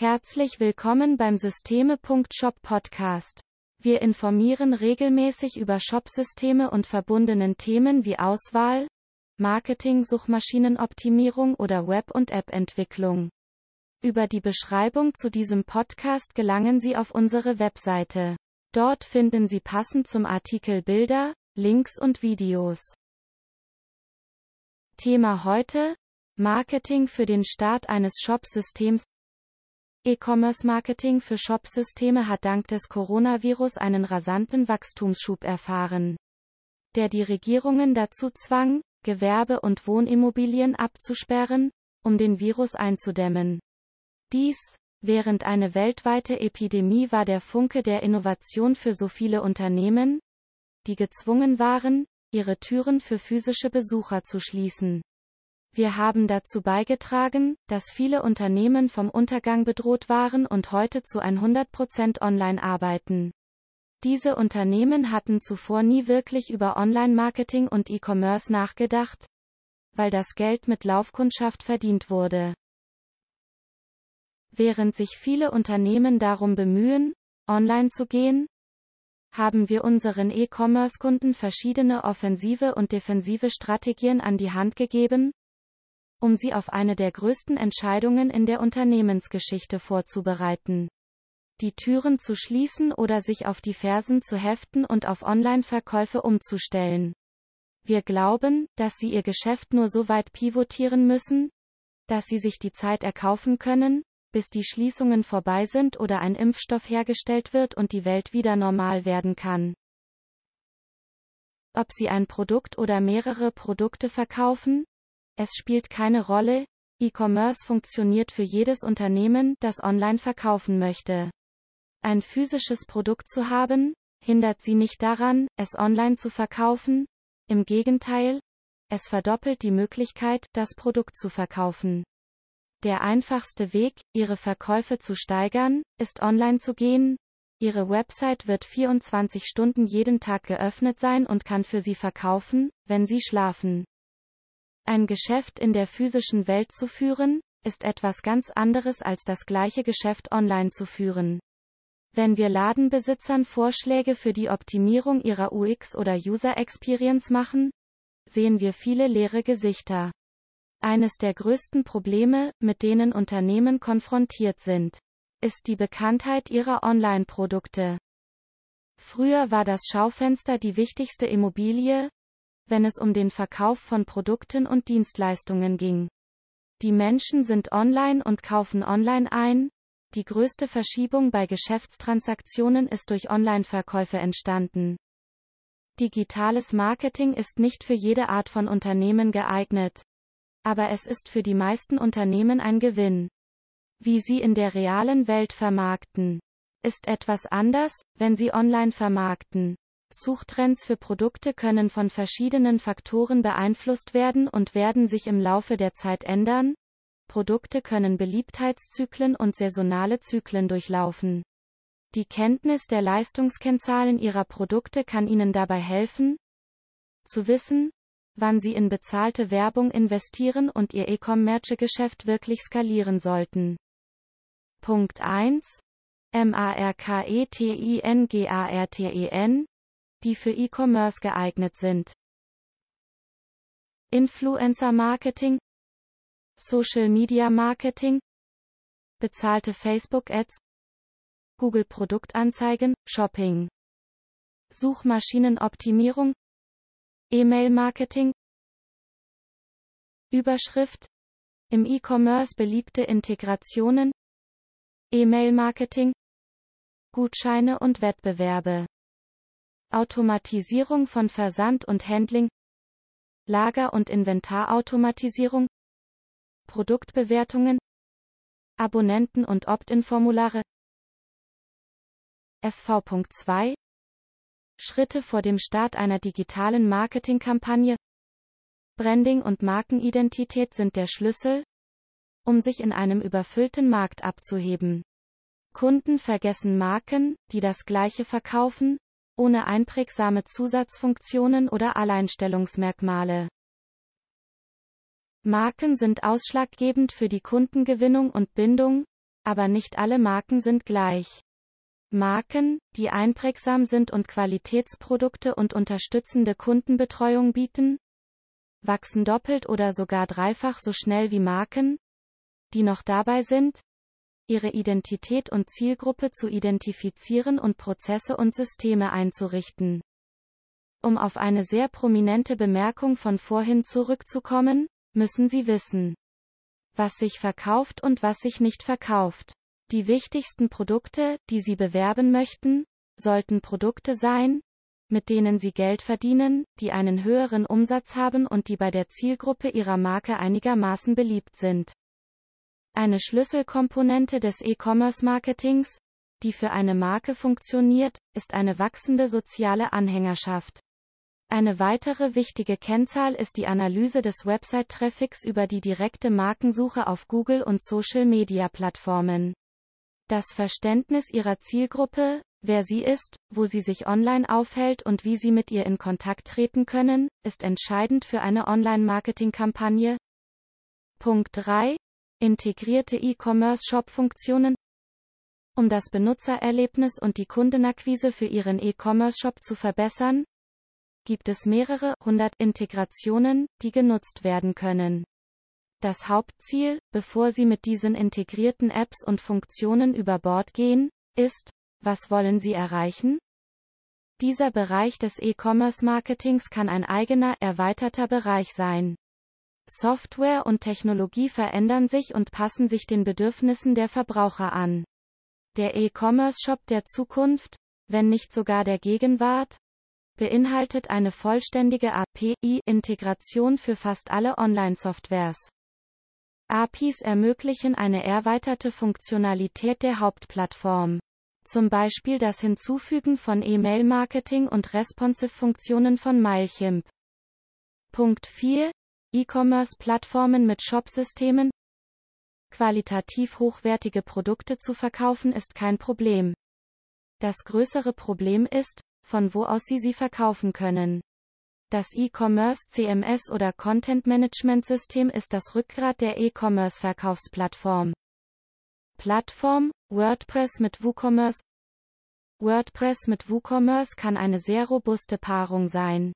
Herzlich willkommen beim Systeme.shop Podcast. Wir informieren regelmäßig über Shopsysteme und verbundenen Themen wie Auswahl, Marketing, Suchmaschinenoptimierung oder Web- und App-Entwicklung. Über die Beschreibung zu diesem Podcast gelangen Sie auf unsere Webseite. Dort finden Sie passend zum Artikel Bilder, Links und Videos. Thema heute Marketing für den Start eines Shopsystems E-Commerce-Marketing für Shopsysteme hat dank des Coronavirus einen rasanten Wachstumsschub erfahren, der die Regierungen dazu zwang, Gewerbe- und Wohnimmobilien abzusperren, um den Virus einzudämmen. Dies, während eine weltweite Epidemie war der Funke der Innovation für so viele Unternehmen, die gezwungen waren, ihre Türen für physische Besucher zu schließen. Wir haben dazu beigetragen, dass viele Unternehmen vom Untergang bedroht waren und heute zu 100% online arbeiten. Diese Unternehmen hatten zuvor nie wirklich über Online-Marketing und E-Commerce nachgedacht, weil das Geld mit Laufkundschaft verdient wurde. Während sich viele Unternehmen darum bemühen, online zu gehen, haben wir unseren E-Commerce-Kunden verschiedene offensive und defensive Strategien an die Hand gegeben, um sie auf eine der größten Entscheidungen in der Unternehmensgeschichte vorzubereiten. Die Türen zu schließen oder sich auf die Fersen zu heften und auf Online-Verkäufe umzustellen. Wir glauben, dass sie ihr Geschäft nur so weit pivotieren müssen, dass sie sich die Zeit erkaufen können, bis die Schließungen vorbei sind oder ein Impfstoff hergestellt wird und die Welt wieder normal werden kann. Ob sie ein Produkt oder mehrere Produkte verkaufen, es spielt keine Rolle, E-Commerce funktioniert für jedes Unternehmen, das online verkaufen möchte. Ein physisches Produkt zu haben, hindert sie nicht daran, es online zu verkaufen, im Gegenteil, es verdoppelt die Möglichkeit, das Produkt zu verkaufen. Der einfachste Weg, Ihre Verkäufe zu steigern, ist online zu gehen. Ihre Website wird 24 Stunden jeden Tag geöffnet sein und kann für Sie verkaufen, wenn Sie schlafen. Ein Geschäft in der physischen Welt zu führen, ist etwas ganz anderes als das gleiche Geschäft online zu führen. Wenn wir Ladenbesitzern Vorschläge für die Optimierung ihrer UX oder User Experience machen, sehen wir viele leere Gesichter. Eines der größten Probleme, mit denen Unternehmen konfrontiert sind, ist die Bekanntheit ihrer Online-Produkte. Früher war das Schaufenster die wichtigste Immobilie, wenn es um den Verkauf von Produkten und Dienstleistungen ging. Die Menschen sind online und kaufen online ein. Die größte Verschiebung bei Geschäftstransaktionen ist durch Online-Verkäufe entstanden. Digitales Marketing ist nicht für jede Art von Unternehmen geeignet. Aber es ist für die meisten Unternehmen ein Gewinn. Wie sie in der realen Welt vermarkten, ist etwas anders, wenn sie online vermarkten. Suchtrends für Produkte können von verschiedenen Faktoren beeinflusst werden und werden sich im Laufe der Zeit ändern. Produkte können Beliebtheitszyklen und saisonale Zyklen durchlaufen. Die Kenntnis der Leistungskennzahlen Ihrer Produkte kann Ihnen dabei helfen, zu wissen, wann Sie in bezahlte Werbung investieren und Ihr E-Commerce-Geschäft wirklich skalieren sollten. Punkt 1. M-A-R-K-E-T-I-N-G-A-R-T-E-N die für E-Commerce geeignet sind. Influencer Marketing, Social Media Marketing, bezahlte Facebook Ads, Google Produktanzeigen, Shopping, Suchmaschinenoptimierung, E-Mail Marketing, Überschrift, im E-Commerce beliebte Integrationen, E-Mail Marketing, Gutscheine und Wettbewerbe. Automatisierung von Versand und Handling Lager- und Inventarautomatisierung Produktbewertungen Abonnenten- und Opt-in-Formulare FV.2 Schritte vor dem Start einer digitalen Marketingkampagne Branding und Markenidentität sind der Schlüssel, um sich in einem überfüllten Markt abzuheben. Kunden vergessen Marken, die das gleiche verkaufen, ohne einprägsame Zusatzfunktionen oder Alleinstellungsmerkmale. Marken sind ausschlaggebend für die Kundengewinnung und Bindung, aber nicht alle Marken sind gleich. Marken, die einprägsam sind und Qualitätsprodukte und unterstützende Kundenbetreuung bieten, wachsen doppelt oder sogar dreifach so schnell wie Marken, die noch dabei sind, ihre Identität und Zielgruppe zu identifizieren und Prozesse und Systeme einzurichten. Um auf eine sehr prominente Bemerkung von vorhin zurückzukommen, müssen Sie wissen, was sich verkauft und was sich nicht verkauft. Die wichtigsten Produkte, die Sie bewerben möchten, sollten Produkte sein, mit denen Sie Geld verdienen, die einen höheren Umsatz haben und die bei der Zielgruppe Ihrer Marke einigermaßen beliebt sind. Eine Schlüsselkomponente des E-Commerce-Marketings, die für eine Marke funktioniert, ist eine wachsende soziale Anhängerschaft. Eine weitere wichtige Kennzahl ist die Analyse des Website-Traffics über die direkte Markensuche auf Google und Social-Media-Plattformen. Das Verständnis ihrer Zielgruppe, wer sie ist, wo sie sich online aufhält und wie sie mit ihr in Kontakt treten können, ist entscheidend für eine Online-Marketing-Kampagne. Punkt 3. Integrierte E-Commerce-Shop-Funktionen. Um das Benutzererlebnis und die Kundenakquise für Ihren E-Commerce-Shop zu verbessern, gibt es mehrere hundert Integrationen, die genutzt werden können. Das Hauptziel, bevor Sie mit diesen integrierten Apps und Funktionen über Bord gehen, ist, was wollen Sie erreichen? Dieser Bereich des E-Commerce-Marketings kann ein eigener, erweiterter Bereich sein. Software und Technologie verändern sich und passen sich den Bedürfnissen der Verbraucher an. Der E-Commerce-Shop der Zukunft, wenn nicht sogar der Gegenwart, beinhaltet eine vollständige API-Integration für fast alle Online-Softwares. APIs ermöglichen eine erweiterte Funktionalität der Hauptplattform. Zum Beispiel das Hinzufügen von E-Mail-Marketing und Responsive-Funktionen von Mailchimp. Punkt 4. E-Commerce-Plattformen mit Shop-Systemen. Qualitativ hochwertige Produkte zu verkaufen ist kein Problem. Das größere Problem ist, von wo aus Sie sie verkaufen können. Das E-Commerce CMS oder Content Management System ist das Rückgrat der E-Commerce Verkaufsplattform. Plattform, WordPress mit WooCommerce. WordPress mit WooCommerce kann eine sehr robuste Paarung sein.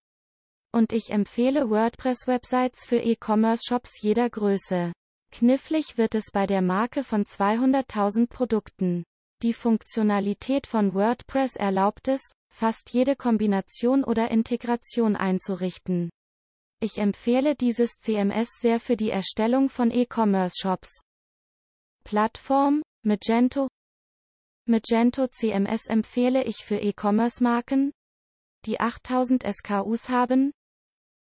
Und ich empfehle WordPress-Websites für E-Commerce-Shops jeder Größe. Knifflig wird es bei der Marke von 200.000 Produkten. Die Funktionalität von WordPress erlaubt es, fast jede Kombination oder Integration einzurichten. Ich empfehle dieses CMS sehr für die Erstellung von E-Commerce-Shops. Plattform, Magento. Magento CMS empfehle ich für E-Commerce-Marken, die 8000 SKUs haben.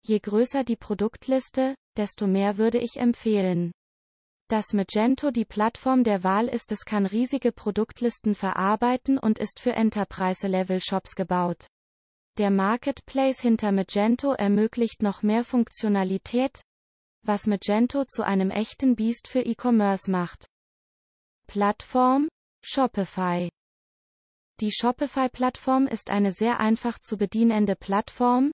Je größer die Produktliste, desto mehr würde ich empfehlen. Dass Magento die Plattform der Wahl ist, es kann riesige Produktlisten verarbeiten und ist für Enterprise-Level-Shops gebaut. Der Marketplace hinter Magento ermöglicht noch mehr Funktionalität, was Magento zu einem echten Biest für E-Commerce macht. Plattform Shopify Die Shopify-Plattform ist eine sehr einfach zu bedienende Plattform,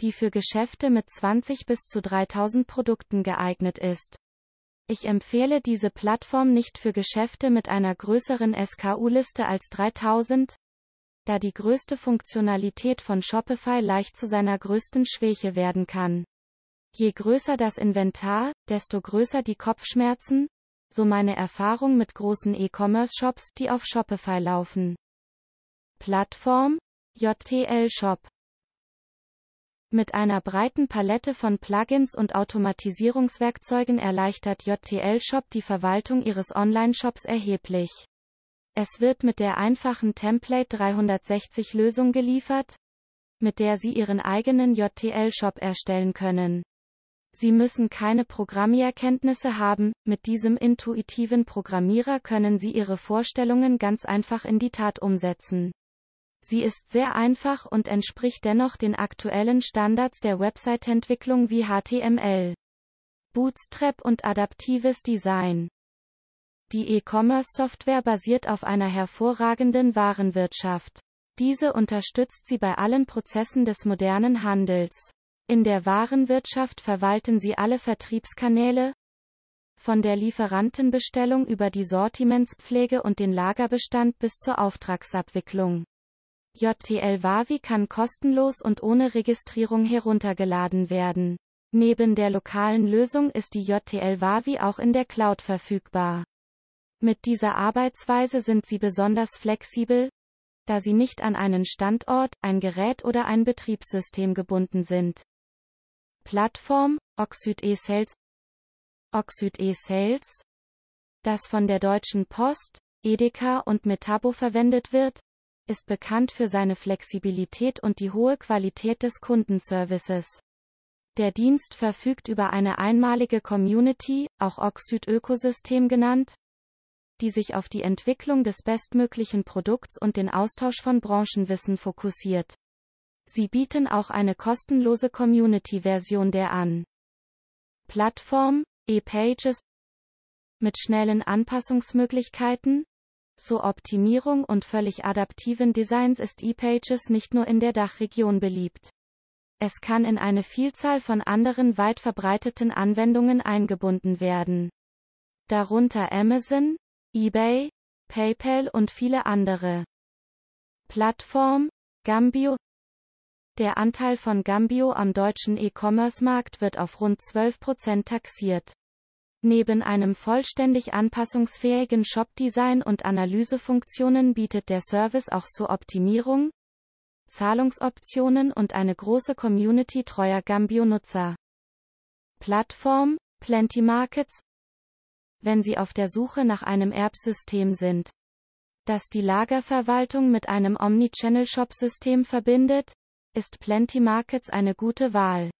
die für Geschäfte mit 20 bis zu 3000 Produkten geeignet ist. Ich empfehle diese Plattform nicht für Geschäfte mit einer größeren SKU-Liste als 3000, da die größte Funktionalität von Shopify leicht zu seiner größten Schwäche werden kann. Je größer das Inventar, desto größer die Kopfschmerzen, so meine Erfahrung mit großen E-Commerce-Shops, die auf Shopify laufen. Plattform JTL Shop mit einer breiten Palette von Plugins und Automatisierungswerkzeugen erleichtert JTL Shop die Verwaltung Ihres Online-Shops erheblich. Es wird mit der einfachen Template 360 Lösung geliefert, mit der Sie Ihren eigenen JTL Shop erstellen können. Sie müssen keine Programmierkenntnisse haben, mit diesem intuitiven Programmierer können Sie Ihre Vorstellungen ganz einfach in die Tat umsetzen. Sie ist sehr einfach und entspricht dennoch den aktuellen Standards der Website-Entwicklung wie HTML, Bootstrap und adaptives Design. Die E-Commerce-Software basiert auf einer hervorragenden Warenwirtschaft. Diese unterstützt sie bei allen Prozessen des modernen Handels. In der Warenwirtschaft verwalten sie alle Vertriebskanäle, von der Lieferantenbestellung über die Sortimentspflege und den Lagerbestand bis zur Auftragsabwicklung. JTL Wavi kann kostenlos und ohne Registrierung heruntergeladen werden. Neben der lokalen Lösung ist die JTL Wavi auch in der Cloud verfügbar. Mit dieser Arbeitsweise sind sie besonders flexibel, da sie nicht an einen Standort, ein Gerät oder ein Betriebssystem gebunden sind. Plattform, Oxyd eSales Oxyd eSales, das von der Deutschen Post, Edeka und Metabo verwendet wird, ist bekannt für seine Flexibilität und die hohe Qualität des Kundenservices. Der Dienst verfügt über eine einmalige Community, auch Oxyd-Ökosystem genannt, die sich auf die Entwicklung des bestmöglichen Produkts und den Austausch von Branchenwissen fokussiert. Sie bieten auch eine kostenlose Community-Version der an. Plattform, E-Pages mit schnellen Anpassungsmöglichkeiten, zur Optimierung und völlig adaptiven Designs ist ePages nicht nur in der Dachregion beliebt. Es kann in eine Vielzahl von anderen weit verbreiteten Anwendungen eingebunden werden. Darunter Amazon, eBay, PayPal und viele andere. Plattform, Gambio, der Anteil von Gambio am deutschen E-Commerce-Markt wird auf rund 12% taxiert. Neben einem vollständig anpassungsfähigen Shop-Design und Analysefunktionen bietet der Service auch zur Optimierung, Zahlungsoptionen und eine große Community treuer Gambio-Nutzer. Plattform, Plenty Markets, wenn Sie auf der Suche nach einem Erbsystem sind, das die Lagerverwaltung mit einem Omnichannel-Shop-System verbindet, ist Plenty Markets eine gute Wahl.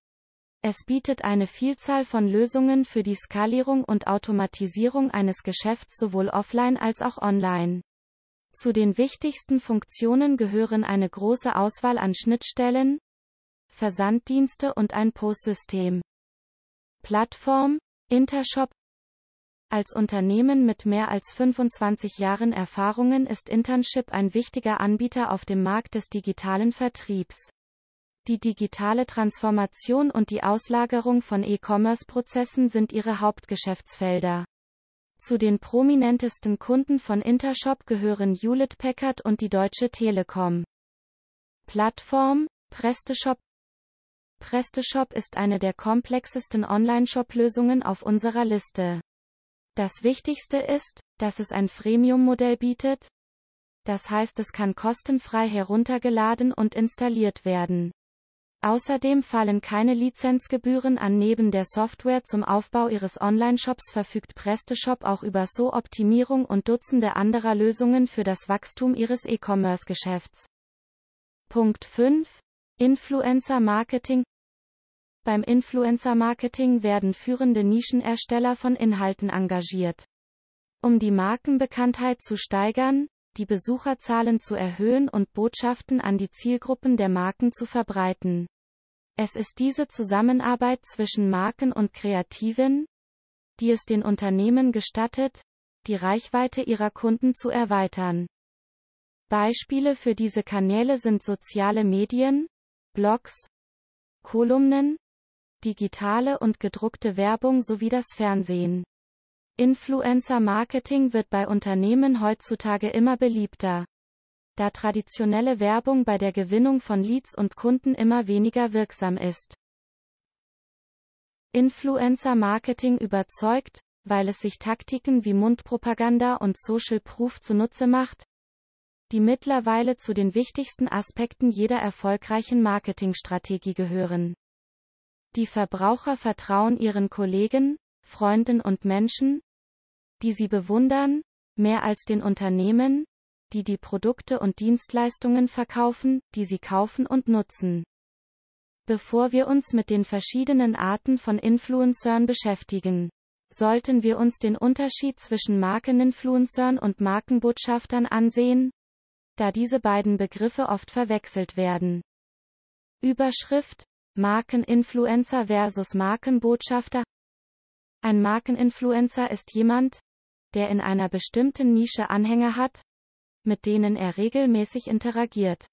Es bietet eine Vielzahl von Lösungen für die Skalierung und Automatisierung eines Geschäfts sowohl offline als auch online. Zu den wichtigsten Funktionen gehören eine große Auswahl an Schnittstellen, Versanddienste und ein POS-System. Plattform, Intershop Als Unternehmen mit mehr als 25 Jahren Erfahrungen ist Internship ein wichtiger Anbieter auf dem Markt des digitalen Vertriebs. Die digitale Transformation und die Auslagerung von E-Commerce-Prozessen sind ihre Hauptgeschäftsfelder. Zu den prominentesten Kunden von Intershop gehören Hewlett Packard und die Deutsche Telekom. Plattform, PrestaShop PrestaShop ist eine der komplexesten Online-Shop-Lösungen auf unserer Liste. Das Wichtigste ist, dass es ein Freemium-Modell bietet. Das heißt, es kann kostenfrei heruntergeladen und installiert werden. Außerdem fallen keine Lizenzgebühren an. Neben der Software zum Aufbau Ihres Online-Shops verfügt PrestaShop auch über SO-Optimierung und Dutzende anderer Lösungen für das Wachstum Ihres E-Commerce-Geschäfts. Punkt 5. Influencer Marketing Beim Influencer Marketing werden führende Nischenersteller von Inhalten engagiert. Um die Markenbekanntheit zu steigern, die Besucherzahlen zu erhöhen und Botschaften an die Zielgruppen der Marken zu verbreiten. Es ist diese Zusammenarbeit zwischen Marken und Kreativen, die es den Unternehmen gestattet, die Reichweite ihrer Kunden zu erweitern. Beispiele für diese Kanäle sind soziale Medien, Blogs, Kolumnen, digitale und gedruckte Werbung sowie das Fernsehen. Influencer-Marketing wird bei Unternehmen heutzutage immer beliebter. Da traditionelle Werbung bei der Gewinnung von Leads und Kunden immer weniger wirksam ist. Influencer-Marketing überzeugt, weil es sich Taktiken wie Mundpropaganda und Social Proof zunutze macht, die mittlerweile zu den wichtigsten Aspekten jeder erfolgreichen Marketingstrategie gehören. Die Verbraucher vertrauen ihren Kollegen, Freunden und Menschen, die sie bewundern, mehr als den Unternehmen, die die Produkte und Dienstleistungen verkaufen, die sie kaufen und nutzen. Bevor wir uns mit den verschiedenen Arten von Influencern beschäftigen, sollten wir uns den Unterschied zwischen Markeninfluencern und Markenbotschaftern ansehen, da diese beiden Begriffe oft verwechselt werden. Überschrift Markeninfluencer versus Markenbotschafter Ein Markeninfluencer ist jemand, der in einer bestimmten Nische Anhänger hat, mit denen er regelmäßig interagiert.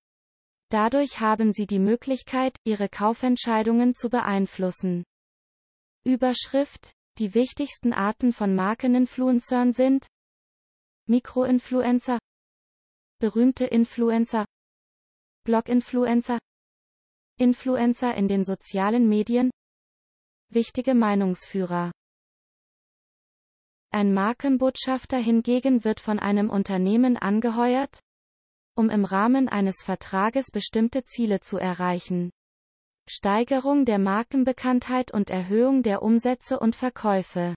Dadurch haben sie die Möglichkeit, ihre Kaufentscheidungen zu beeinflussen. Überschrift Die wichtigsten Arten von Markeninfluencern sind Mikroinfluencer, berühmte Influencer, Bloginfluencer, Influencer in den sozialen Medien, wichtige Meinungsführer. Ein Markenbotschafter hingegen wird von einem Unternehmen angeheuert, um im Rahmen eines Vertrages bestimmte Ziele zu erreichen. Steigerung der Markenbekanntheit und Erhöhung der Umsätze und Verkäufe.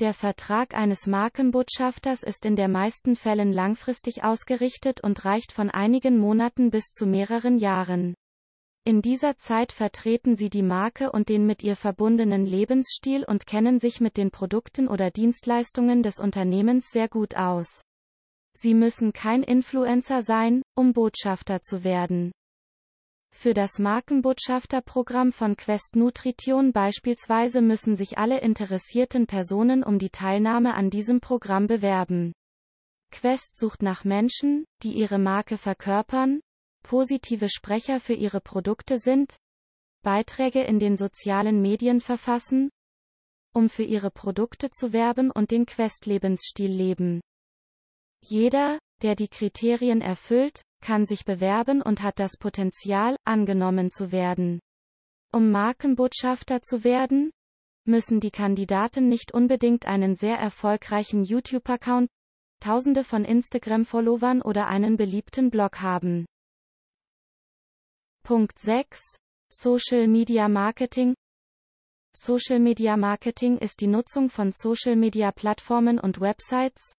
Der Vertrag eines Markenbotschafters ist in der meisten Fällen langfristig ausgerichtet und reicht von einigen Monaten bis zu mehreren Jahren. In dieser Zeit vertreten sie die Marke und den mit ihr verbundenen Lebensstil und kennen sich mit den Produkten oder Dienstleistungen des Unternehmens sehr gut aus. Sie müssen kein Influencer sein, um Botschafter zu werden. Für das Markenbotschafterprogramm von Quest Nutrition beispielsweise müssen sich alle interessierten Personen um die Teilnahme an diesem Programm bewerben. Quest sucht nach Menschen, die ihre Marke verkörpern, positive Sprecher für ihre Produkte sind, Beiträge in den sozialen Medien verfassen, um für ihre Produkte zu werben und den Quest-Lebensstil leben. Jeder, der die Kriterien erfüllt, kann sich bewerben und hat das Potenzial, angenommen zu werden. Um Markenbotschafter zu werden, müssen die Kandidaten nicht unbedingt einen sehr erfolgreichen YouTube-Account, Tausende von Instagram-Followern oder einen beliebten Blog haben. Punkt 6. Social Media Marketing Social Media Marketing ist die Nutzung von Social Media Plattformen und Websites,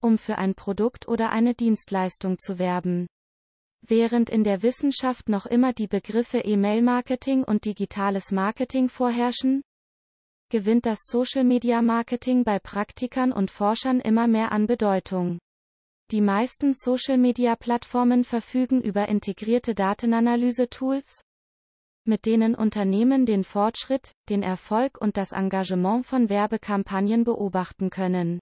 um für ein Produkt oder eine Dienstleistung zu werben. Während in der Wissenschaft noch immer die Begriffe E-Mail-Marketing und digitales Marketing vorherrschen, gewinnt das Social-Media-Marketing bei Praktikern und Forschern immer mehr an Bedeutung. Die meisten Social-Media-Plattformen verfügen über integrierte Datenanalyse-Tools, mit denen Unternehmen den Fortschritt, den Erfolg und das Engagement von Werbekampagnen beobachten können.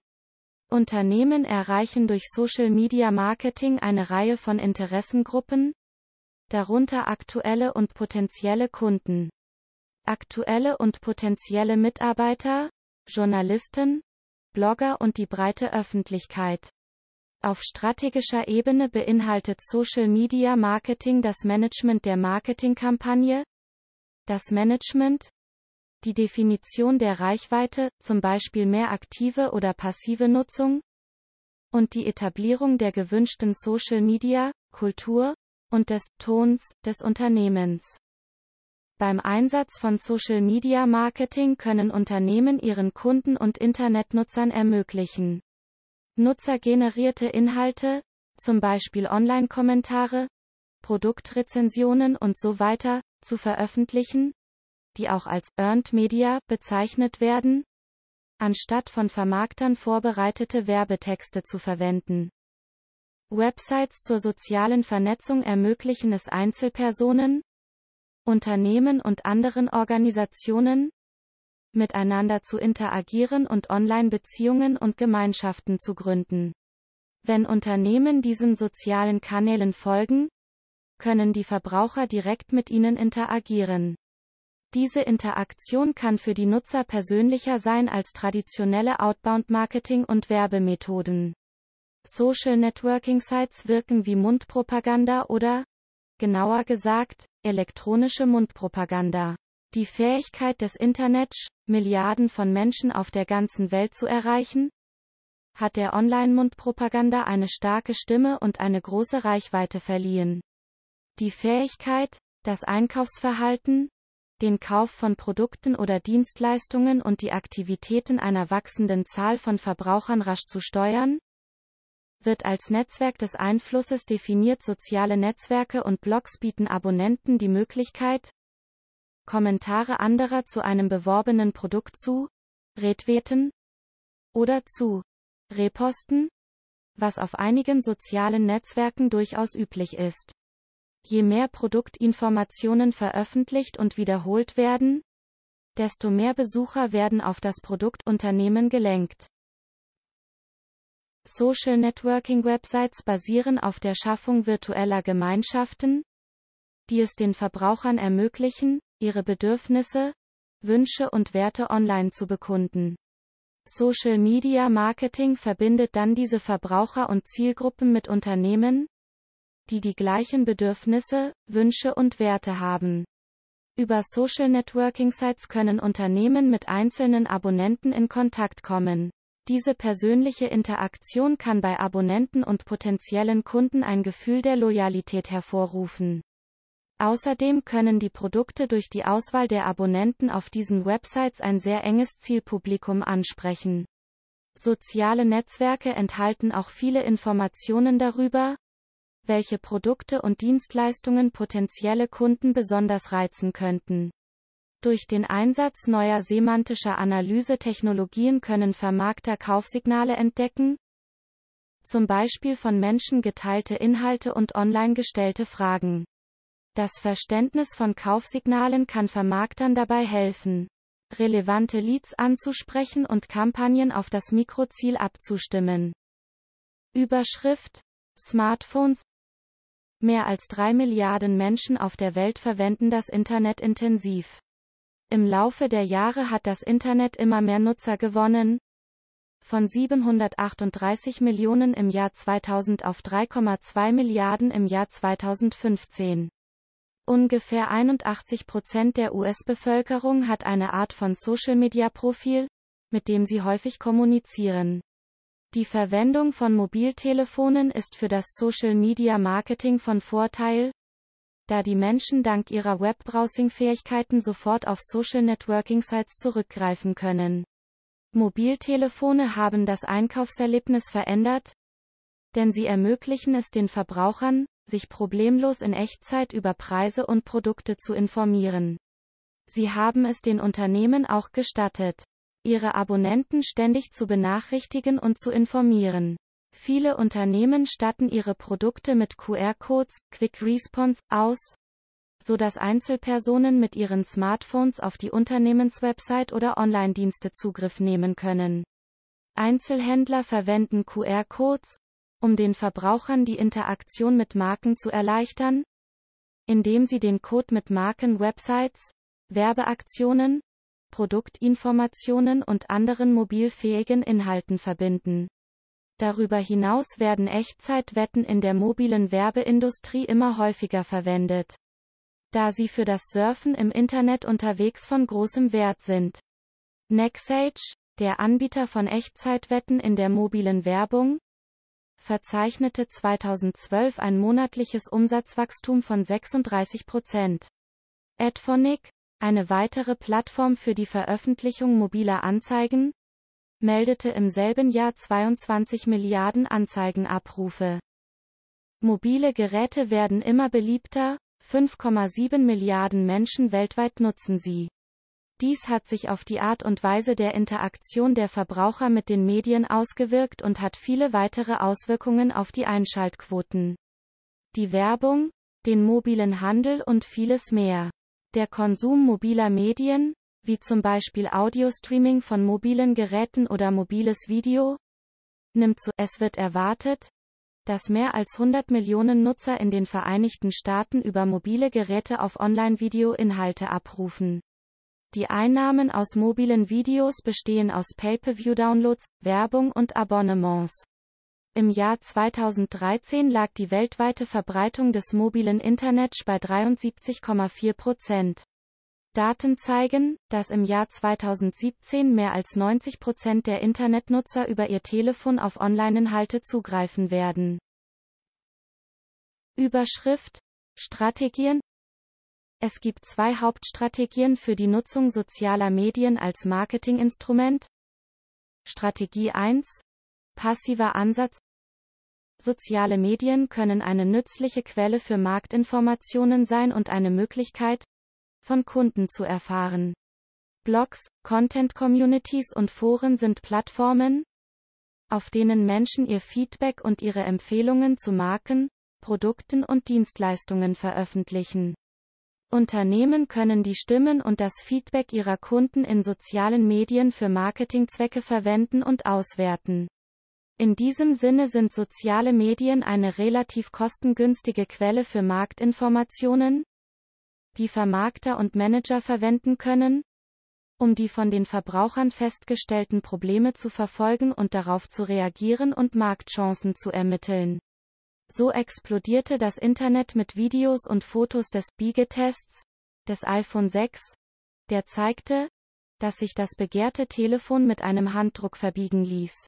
Unternehmen erreichen durch Social Media Marketing eine Reihe von Interessengruppen, darunter aktuelle und potenzielle Kunden. Aktuelle und potenzielle Mitarbeiter, Journalisten, Blogger und die breite Öffentlichkeit. Auf strategischer Ebene beinhaltet Social Media Marketing das Management der Marketingkampagne, das Management, die Definition der Reichweite, zum Beispiel mehr aktive oder passive Nutzung, und die Etablierung der gewünschten Social Media, Kultur, und des Tons des Unternehmens. Beim Einsatz von Social Media Marketing können Unternehmen ihren Kunden und Internetnutzern ermöglichen, nutzergenerierte Inhalte, zum Beispiel Online-Kommentare, Produktrezensionen und so weiter, zu veröffentlichen, die auch als Earned Media bezeichnet werden, anstatt von Vermarktern vorbereitete Werbetexte zu verwenden. Websites zur sozialen Vernetzung ermöglichen es Einzelpersonen, Unternehmen und anderen Organisationen, miteinander zu interagieren und Online-Beziehungen und Gemeinschaften zu gründen. Wenn Unternehmen diesen sozialen Kanälen folgen, können die Verbraucher direkt mit ihnen interagieren. Diese Interaktion kann für die Nutzer persönlicher sein als traditionelle Outbound-Marketing- und Werbemethoden. Social Networking Sites wirken wie Mundpropaganda oder, genauer gesagt, elektronische Mundpropaganda. Die Fähigkeit des Internets, Milliarden von Menschen auf der ganzen Welt zu erreichen, hat der Online-Mundpropaganda eine starke Stimme und eine große Reichweite verliehen. Die Fähigkeit, das Einkaufsverhalten, den Kauf von Produkten oder Dienstleistungen und die Aktivitäten einer wachsenden Zahl von Verbrauchern rasch zu steuern, wird als Netzwerk des Einflusses definiert. Soziale Netzwerke und Blogs bieten Abonnenten die Möglichkeit, Kommentare anderer zu einem beworbenen Produkt zu, retweeten oder zu reposten, was auf einigen sozialen Netzwerken durchaus üblich ist. Je mehr Produktinformationen veröffentlicht und wiederholt werden, desto mehr Besucher werden auf das Produktunternehmen gelenkt. Social Networking Websites basieren auf der Schaffung virtueller Gemeinschaften, die es den Verbrauchern ermöglichen, ihre Bedürfnisse, Wünsche und Werte online zu bekunden. Social Media Marketing verbindet dann diese Verbraucher und Zielgruppen mit Unternehmen, die die gleichen Bedürfnisse, Wünsche und Werte haben. Über Social Networking Sites können Unternehmen mit einzelnen Abonnenten in Kontakt kommen. Diese persönliche Interaktion kann bei Abonnenten und potenziellen Kunden ein Gefühl der Loyalität hervorrufen. Außerdem können die Produkte durch die Auswahl der Abonnenten auf diesen Websites ein sehr enges Zielpublikum ansprechen. Soziale Netzwerke enthalten auch viele Informationen darüber, welche Produkte und Dienstleistungen potenzielle Kunden besonders reizen könnten. Durch den Einsatz neuer semantischer Analyse-Technologien können Vermarkter Kaufsignale entdecken, zum Beispiel von Menschen geteilte Inhalte und online gestellte Fragen. Das Verständnis von Kaufsignalen kann Vermarktern dabei helfen, relevante Leads anzusprechen und Kampagnen auf das Mikroziel abzustimmen. Überschrift Smartphones Mehr als drei Milliarden Menschen auf der Welt verwenden das Internet intensiv. Im Laufe der Jahre hat das Internet immer mehr Nutzer gewonnen, von 738 Millionen im Jahr 2000 auf 3,2 Milliarden im Jahr 2015. Ungefähr 81 Prozent der US-Bevölkerung hat eine Art von Social-Media-Profil, mit dem sie häufig kommunizieren. Die Verwendung von Mobiltelefonen ist für das Social-Media-Marketing von Vorteil, da die Menschen dank ihrer Webbrowsing-Fähigkeiten sofort auf Social-Networking-Sites zurückgreifen können. Mobiltelefone haben das Einkaufserlebnis verändert, denn sie ermöglichen es den Verbrauchern, sich problemlos in Echtzeit über Preise und Produkte zu informieren. Sie haben es den Unternehmen auch gestattet, ihre Abonnenten ständig zu benachrichtigen und zu informieren. Viele Unternehmen statten ihre Produkte mit QR-Codes, Quick Response, aus, so dass Einzelpersonen mit ihren Smartphones auf die Unternehmenswebsite oder Online-Dienste Zugriff nehmen können. Einzelhändler verwenden QR-Codes, um den Verbrauchern die Interaktion mit Marken zu erleichtern, indem sie den Code mit Marken-Websites, Werbeaktionen, Produktinformationen und anderen mobilfähigen Inhalten verbinden. Darüber hinaus werden Echtzeitwetten in der mobilen Werbeindustrie immer häufiger verwendet, da sie für das Surfen im Internet unterwegs von großem Wert sind. Nexage, der Anbieter von Echtzeitwetten in der mobilen Werbung, verzeichnete 2012 ein monatliches Umsatzwachstum von 36 Prozent. Adphonic, eine weitere Plattform für die Veröffentlichung mobiler Anzeigen, meldete im selben Jahr 22 Milliarden Anzeigenabrufe. Mobile Geräte werden immer beliebter, 5,7 Milliarden Menschen weltweit nutzen sie. Dies hat sich auf die Art und Weise der Interaktion der Verbraucher mit den Medien ausgewirkt und hat viele weitere Auswirkungen auf die Einschaltquoten. Die Werbung, den mobilen Handel und vieles mehr. Der Konsum mobiler Medien, wie zum Beispiel Audiostreaming von mobilen Geräten oder mobiles Video, nimmt zu. Es wird erwartet, dass mehr als 100 Millionen Nutzer in den Vereinigten Staaten über mobile Geräte auf Online-Video-Inhalte abrufen. Die Einnahmen aus mobilen Videos bestehen aus Pay-per-View-Downloads, Werbung und Abonnements. Im Jahr 2013 lag die weltweite Verbreitung des mobilen Internets bei 73,4 Prozent. Daten zeigen, dass im Jahr 2017 mehr als 90 Prozent der Internetnutzer über ihr Telefon auf Online-Inhalte zugreifen werden. Überschrift Strategien es gibt zwei Hauptstrategien für die Nutzung sozialer Medien als Marketinginstrument. Strategie 1. Passiver Ansatz. Soziale Medien können eine nützliche Quelle für Marktinformationen sein und eine Möglichkeit, von Kunden zu erfahren. Blogs, Content-Communities und Foren sind Plattformen, auf denen Menschen ihr Feedback und ihre Empfehlungen zu Marken, Produkten und Dienstleistungen veröffentlichen. Unternehmen können die Stimmen und das Feedback ihrer Kunden in sozialen Medien für Marketingzwecke verwenden und auswerten. In diesem Sinne sind soziale Medien eine relativ kostengünstige Quelle für Marktinformationen, die Vermarkter und Manager verwenden können, um die von den Verbrauchern festgestellten Probleme zu verfolgen und darauf zu reagieren und Marktchancen zu ermitteln. So explodierte das Internet mit Videos und Fotos des Biegetests des iPhone 6, der zeigte, dass sich das begehrte Telefon mit einem Handdruck verbiegen ließ.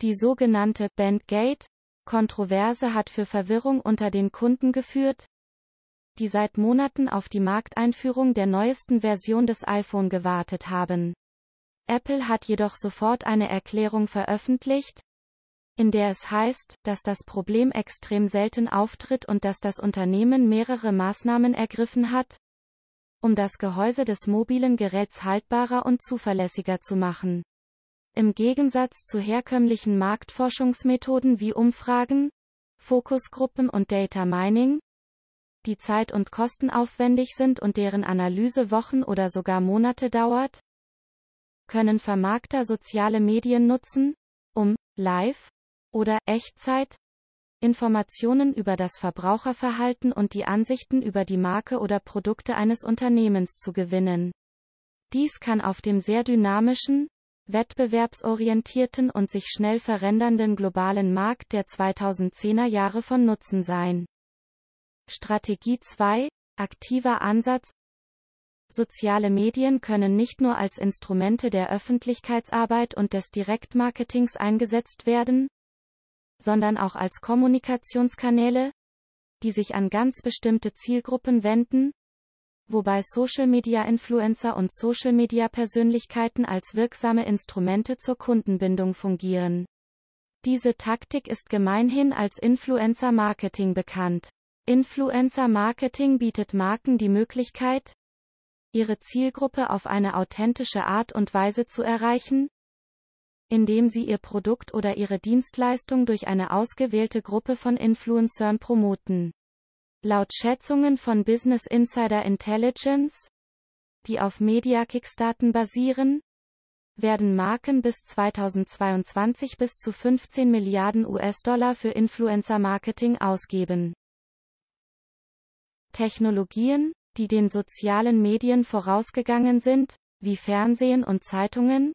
Die sogenannte Bandgate Kontroverse hat für Verwirrung unter den Kunden geführt, die seit Monaten auf die Markteinführung der neuesten Version des iPhone gewartet haben. Apple hat jedoch sofort eine Erklärung veröffentlicht, in der es heißt, dass das Problem extrem selten auftritt und dass das Unternehmen mehrere Maßnahmen ergriffen hat, um das Gehäuse des mobilen Geräts haltbarer und zuverlässiger zu machen. Im Gegensatz zu herkömmlichen Marktforschungsmethoden wie Umfragen, Fokusgruppen und Data Mining, die zeit- und kostenaufwendig sind und deren Analyse Wochen oder sogar Monate dauert, können Vermarkter soziale Medien nutzen, um live oder Echtzeit Informationen über das Verbraucherverhalten und die Ansichten über die Marke oder Produkte eines Unternehmens zu gewinnen. Dies kann auf dem sehr dynamischen, wettbewerbsorientierten und sich schnell verändernden globalen Markt der 2010er Jahre von Nutzen sein. Strategie 2 Aktiver Ansatz Soziale Medien können nicht nur als Instrumente der Öffentlichkeitsarbeit und des Direktmarketings eingesetzt werden, sondern auch als Kommunikationskanäle, die sich an ganz bestimmte Zielgruppen wenden, wobei Social-Media-Influencer und Social-Media-Persönlichkeiten als wirksame Instrumente zur Kundenbindung fungieren. Diese Taktik ist gemeinhin als Influencer-Marketing bekannt. Influencer-Marketing bietet Marken die Möglichkeit, ihre Zielgruppe auf eine authentische Art und Weise zu erreichen, indem sie ihr Produkt oder ihre Dienstleistung durch eine ausgewählte Gruppe von Influencern promoten. Laut Schätzungen von Business Insider Intelligence, die auf Media-Kickstarten basieren, werden Marken bis 2022 bis zu 15 Milliarden US-Dollar für Influencer-Marketing ausgeben. Technologien, die den sozialen Medien vorausgegangen sind, wie Fernsehen und Zeitungen,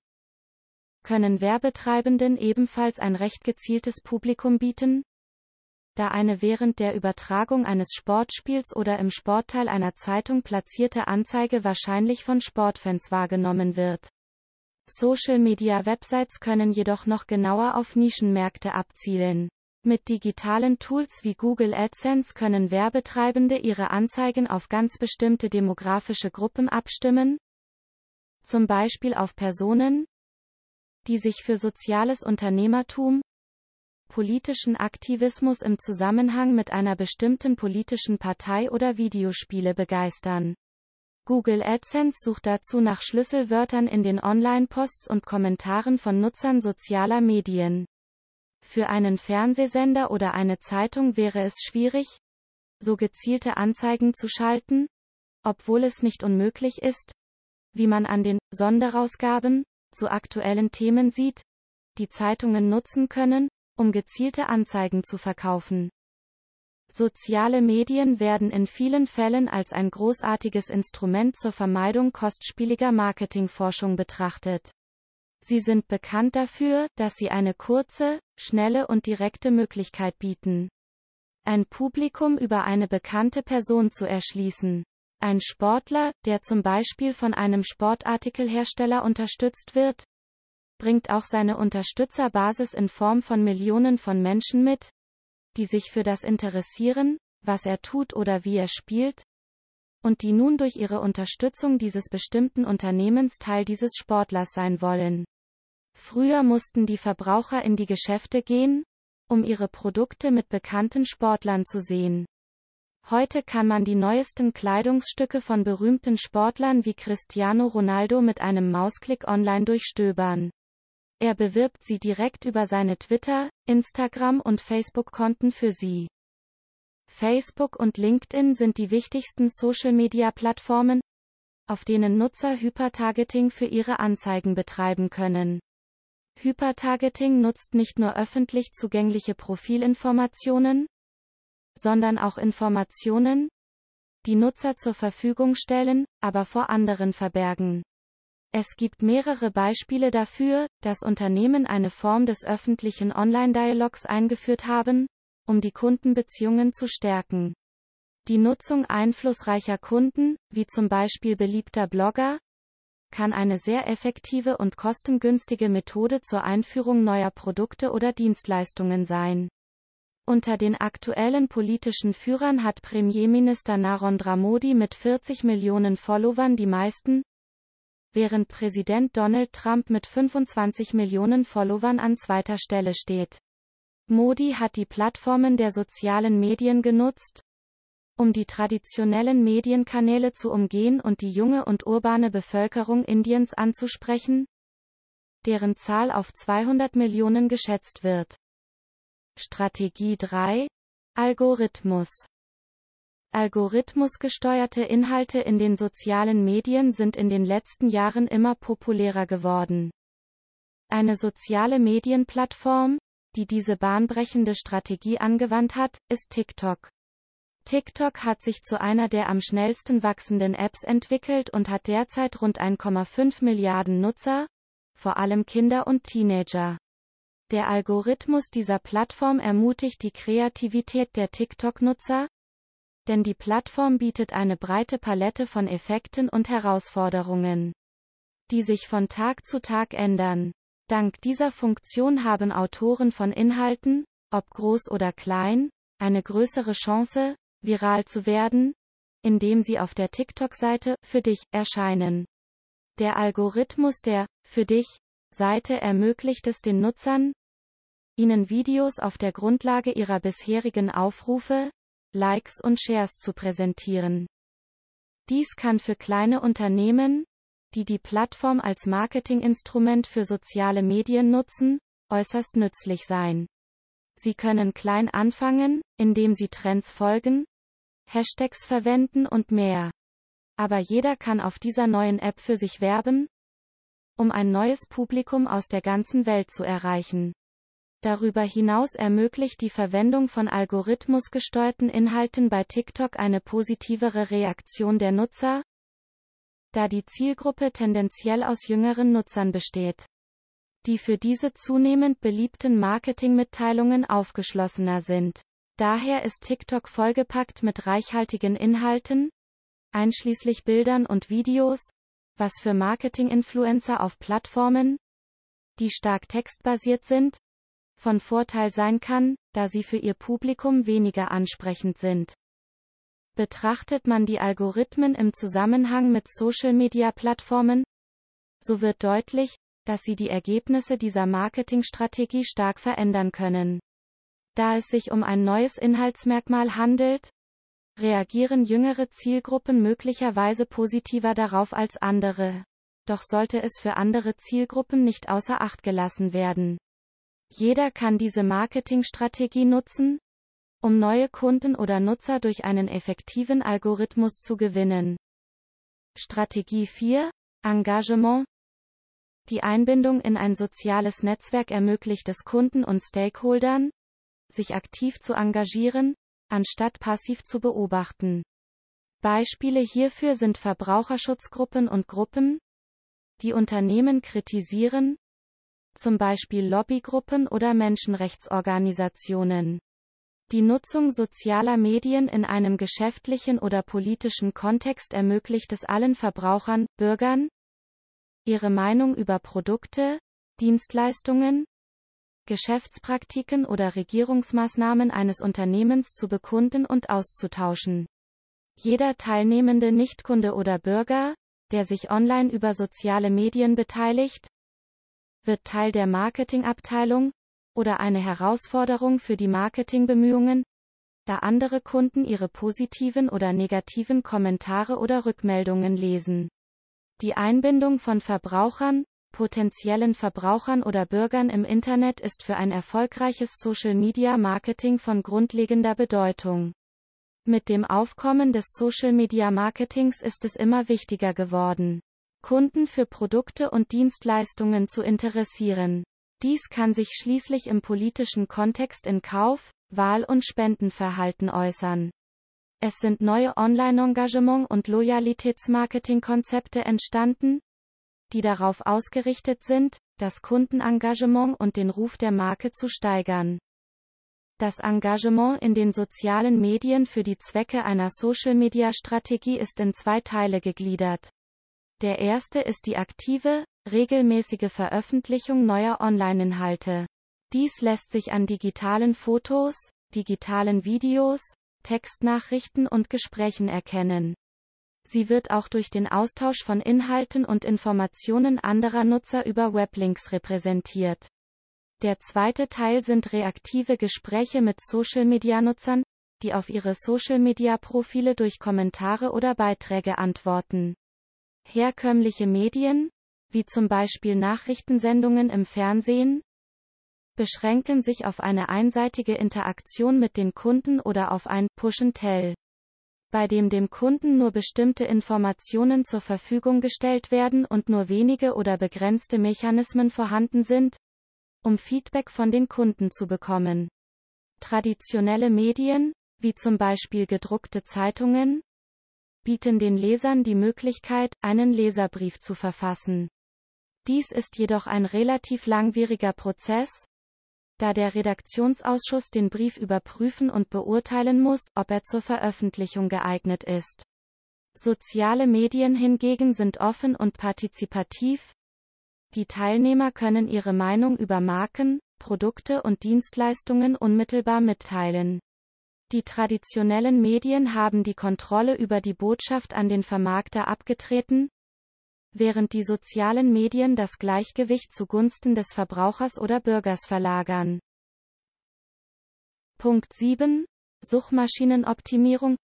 können Werbetreibenden ebenfalls ein recht gezieltes Publikum bieten, da eine während der Übertragung eines Sportspiels oder im Sportteil einer Zeitung platzierte Anzeige wahrscheinlich von Sportfans wahrgenommen wird. Social-Media-Websites können jedoch noch genauer auf Nischenmärkte abzielen. Mit digitalen Tools wie Google AdSense können Werbetreibende ihre Anzeigen auf ganz bestimmte demografische Gruppen abstimmen, zum Beispiel auf Personen, die sich für soziales Unternehmertum, politischen Aktivismus im Zusammenhang mit einer bestimmten politischen Partei oder Videospiele begeistern. Google AdSense sucht dazu nach Schlüsselwörtern in den Online-Posts und Kommentaren von Nutzern sozialer Medien. Für einen Fernsehsender oder eine Zeitung wäre es schwierig, so gezielte Anzeigen zu schalten, obwohl es nicht unmöglich ist, wie man an den Sonderausgaben zu aktuellen Themen sieht, die Zeitungen nutzen können, um gezielte Anzeigen zu verkaufen. Soziale Medien werden in vielen Fällen als ein großartiges Instrument zur Vermeidung kostspieliger Marketingforschung betrachtet. Sie sind bekannt dafür, dass sie eine kurze, schnelle und direkte Möglichkeit bieten, ein Publikum über eine bekannte Person zu erschließen. Ein Sportler, der zum Beispiel von einem Sportartikelhersteller unterstützt wird, bringt auch seine Unterstützerbasis in Form von Millionen von Menschen mit, die sich für das interessieren, was er tut oder wie er spielt, und die nun durch ihre Unterstützung dieses bestimmten Unternehmens Teil dieses Sportlers sein wollen. Früher mussten die Verbraucher in die Geschäfte gehen, um ihre Produkte mit bekannten Sportlern zu sehen. Heute kann man die neuesten Kleidungsstücke von berühmten Sportlern wie Cristiano Ronaldo mit einem Mausklick online durchstöbern. Er bewirbt sie direkt über seine Twitter, Instagram und Facebook-Konten für sie. Facebook und LinkedIn sind die wichtigsten Social-Media-Plattformen, auf denen Nutzer Hypertargeting für ihre Anzeigen betreiben können. Hypertargeting nutzt nicht nur öffentlich zugängliche Profilinformationen, sondern auch Informationen, die Nutzer zur Verfügung stellen, aber vor anderen verbergen. Es gibt mehrere Beispiele dafür, dass Unternehmen eine Form des öffentlichen Online-Dialogs eingeführt haben, um die Kundenbeziehungen zu stärken. Die Nutzung einflussreicher Kunden, wie zum Beispiel beliebter Blogger, kann eine sehr effektive und kostengünstige Methode zur Einführung neuer Produkte oder Dienstleistungen sein. Unter den aktuellen politischen Führern hat Premierminister Narendra Modi mit 40 Millionen Followern die meisten, während Präsident Donald Trump mit 25 Millionen Followern an zweiter Stelle steht. Modi hat die Plattformen der sozialen Medien genutzt, um die traditionellen Medienkanäle zu umgehen und die junge und urbane Bevölkerung Indiens anzusprechen, deren Zahl auf 200 Millionen geschätzt wird. Strategie 3 Algorithmus Algorithmusgesteuerte Inhalte in den sozialen Medien sind in den letzten Jahren immer populärer geworden. Eine soziale Medienplattform, die diese bahnbrechende Strategie angewandt hat, ist TikTok. TikTok hat sich zu einer der am schnellsten wachsenden Apps entwickelt und hat derzeit rund 1,5 Milliarden Nutzer, vor allem Kinder und Teenager. Der Algorithmus dieser Plattform ermutigt die Kreativität der TikTok-Nutzer, denn die Plattform bietet eine breite Palette von Effekten und Herausforderungen, die sich von Tag zu Tag ändern. Dank dieser Funktion haben Autoren von Inhalten, ob groß oder klein, eine größere Chance, viral zu werden, indem sie auf der TikTok-Seite für dich erscheinen. Der Algorithmus der für dich Seite ermöglicht es den Nutzern, ihnen Videos auf der Grundlage ihrer bisherigen Aufrufe, Likes und Shares zu präsentieren. Dies kann für kleine Unternehmen, die die Plattform als Marketinginstrument für soziale Medien nutzen, äußerst nützlich sein. Sie können klein anfangen, indem sie Trends folgen, Hashtags verwenden und mehr. Aber jeder kann auf dieser neuen App für sich werben, um ein neues Publikum aus der ganzen Welt zu erreichen. Darüber hinaus ermöglicht die Verwendung von algorithmusgesteuerten Inhalten bei TikTok eine positivere Reaktion der Nutzer, da die Zielgruppe tendenziell aus jüngeren Nutzern besteht, die für diese zunehmend beliebten Marketingmitteilungen aufgeschlossener sind. Daher ist TikTok vollgepackt mit reichhaltigen Inhalten, einschließlich Bildern und Videos, was für Marketing-Influencer auf Plattformen, die stark textbasiert sind, von Vorteil sein kann, da sie für ihr Publikum weniger ansprechend sind. Betrachtet man die Algorithmen im Zusammenhang mit Social-Media-Plattformen, so wird deutlich, dass sie die Ergebnisse dieser Marketingstrategie stark verändern können. Da es sich um ein neues Inhaltsmerkmal handelt, reagieren jüngere Zielgruppen möglicherweise positiver darauf als andere. Doch sollte es für andere Zielgruppen nicht außer Acht gelassen werden. Jeder kann diese Marketingstrategie nutzen, um neue Kunden oder Nutzer durch einen effektiven Algorithmus zu gewinnen. Strategie 4 Engagement Die Einbindung in ein soziales Netzwerk ermöglicht es Kunden und Stakeholdern, sich aktiv zu engagieren, anstatt passiv zu beobachten. Beispiele hierfür sind Verbraucherschutzgruppen und Gruppen, die Unternehmen kritisieren, zum Beispiel Lobbygruppen oder Menschenrechtsorganisationen. Die Nutzung sozialer Medien in einem geschäftlichen oder politischen Kontext ermöglicht es allen Verbrauchern, Bürgern, ihre Meinung über Produkte, Dienstleistungen, Geschäftspraktiken oder Regierungsmaßnahmen eines Unternehmens zu bekunden und auszutauschen. Jeder teilnehmende Nichtkunde oder Bürger, der sich online über soziale Medien beteiligt, wird Teil der Marketingabteilung oder eine Herausforderung für die Marketingbemühungen, da andere Kunden ihre positiven oder negativen Kommentare oder Rückmeldungen lesen. Die Einbindung von Verbrauchern, potenziellen Verbrauchern oder Bürgern im Internet ist für ein erfolgreiches Social-Media-Marketing von grundlegender Bedeutung. Mit dem Aufkommen des Social-Media-Marketings ist es immer wichtiger geworden, Kunden für Produkte und Dienstleistungen zu interessieren. Dies kann sich schließlich im politischen Kontext in Kauf, Wahl- und Spendenverhalten äußern. Es sind neue Online-Engagement- und Loyalitätsmarketing-Konzepte entstanden, die darauf ausgerichtet sind, das Kundenengagement und den Ruf der Marke zu steigern. Das Engagement in den sozialen Medien für die Zwecke einer Social-Media-Strategie ist in zwei Teile gegliedert. Der erste ist die aktive, regelmäßige Veröffentlichung neuer Online-Inhalte. Dies lässt sich an digitalen Fotos, digitalen Videos, Textnachrichten und Gesprächen erkennen. Sie wird auch durch den Austausch von Inhalten und Informationen anderer Nutzer über Weblinks repräsentiert. Der zweite Teil sind reaktive Gespräche mit Social-Media-Nutzern, die auf ihre Social-Media-Profile durch Kommentare oder Beiträge antworten. Herkömmliche Medien, wie zum Beispiel Nachrichtensendungen im Fernsehen, beschränken sich auf eine einseitige Interaktion mit den Kunden oder auf ein Push-and-Tell, bei dem dem Kunden nur bestimmte Informationen zur Verfügung gestellt werden und nur wenige oder begrenzte Mechanismen vorhanden sind, um Feedback von den Kunden zu bekommen. Traditionelle Medien, wie zum Beispiel gedruckte Zeitungen, bieten den Lesern die Möglichkeit, einen Leserbrief zu verfassen. Dies ist jedoch ein relativ langwieriger Prozess, da der Redaktionsausschuss den Brief überprüfen und beurteilen muss, ob er zur Veröffentlichung geeignet ist. Soziale Medien hingegen sind offen und partizipativ, die Teilnehmer können ihre Meinung über Marken, Produkte und Dienstleistungen unmittelbar mitteilen. Die traditionellen Medien haben die Kontrolle über die Botschaft an den Vermarkter abgetreten, während die sozialen Medien das Gleichgewicht zugunsten des Verbrauchers oder Bürgers verlagern. Punkt 7. Suchmaschinenoptimierung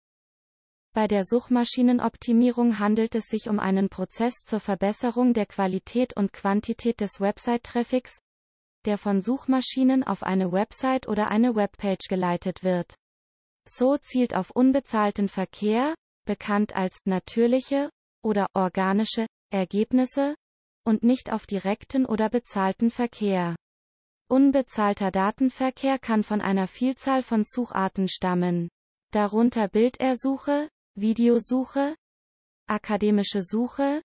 bei der Suchmaschinenoptimierung handelt es sich um einen Prozess zur Verbesserung der Qualität und Quantität des Website-Traffics, der von Suchmaschinen auf eine Website oder eine Webpage geleitet wird. So zielt auf unbezahlten Verkehr, bekannt als natürliche oder organische Ergebnisse, und nicht auf direkten oder bezahlten Verkehr. Unbezahlter Datenverkehr kann von einer Vielzahl von Sucharten stammen. Darunter Bildersuche, Videosuche, akademische Suche,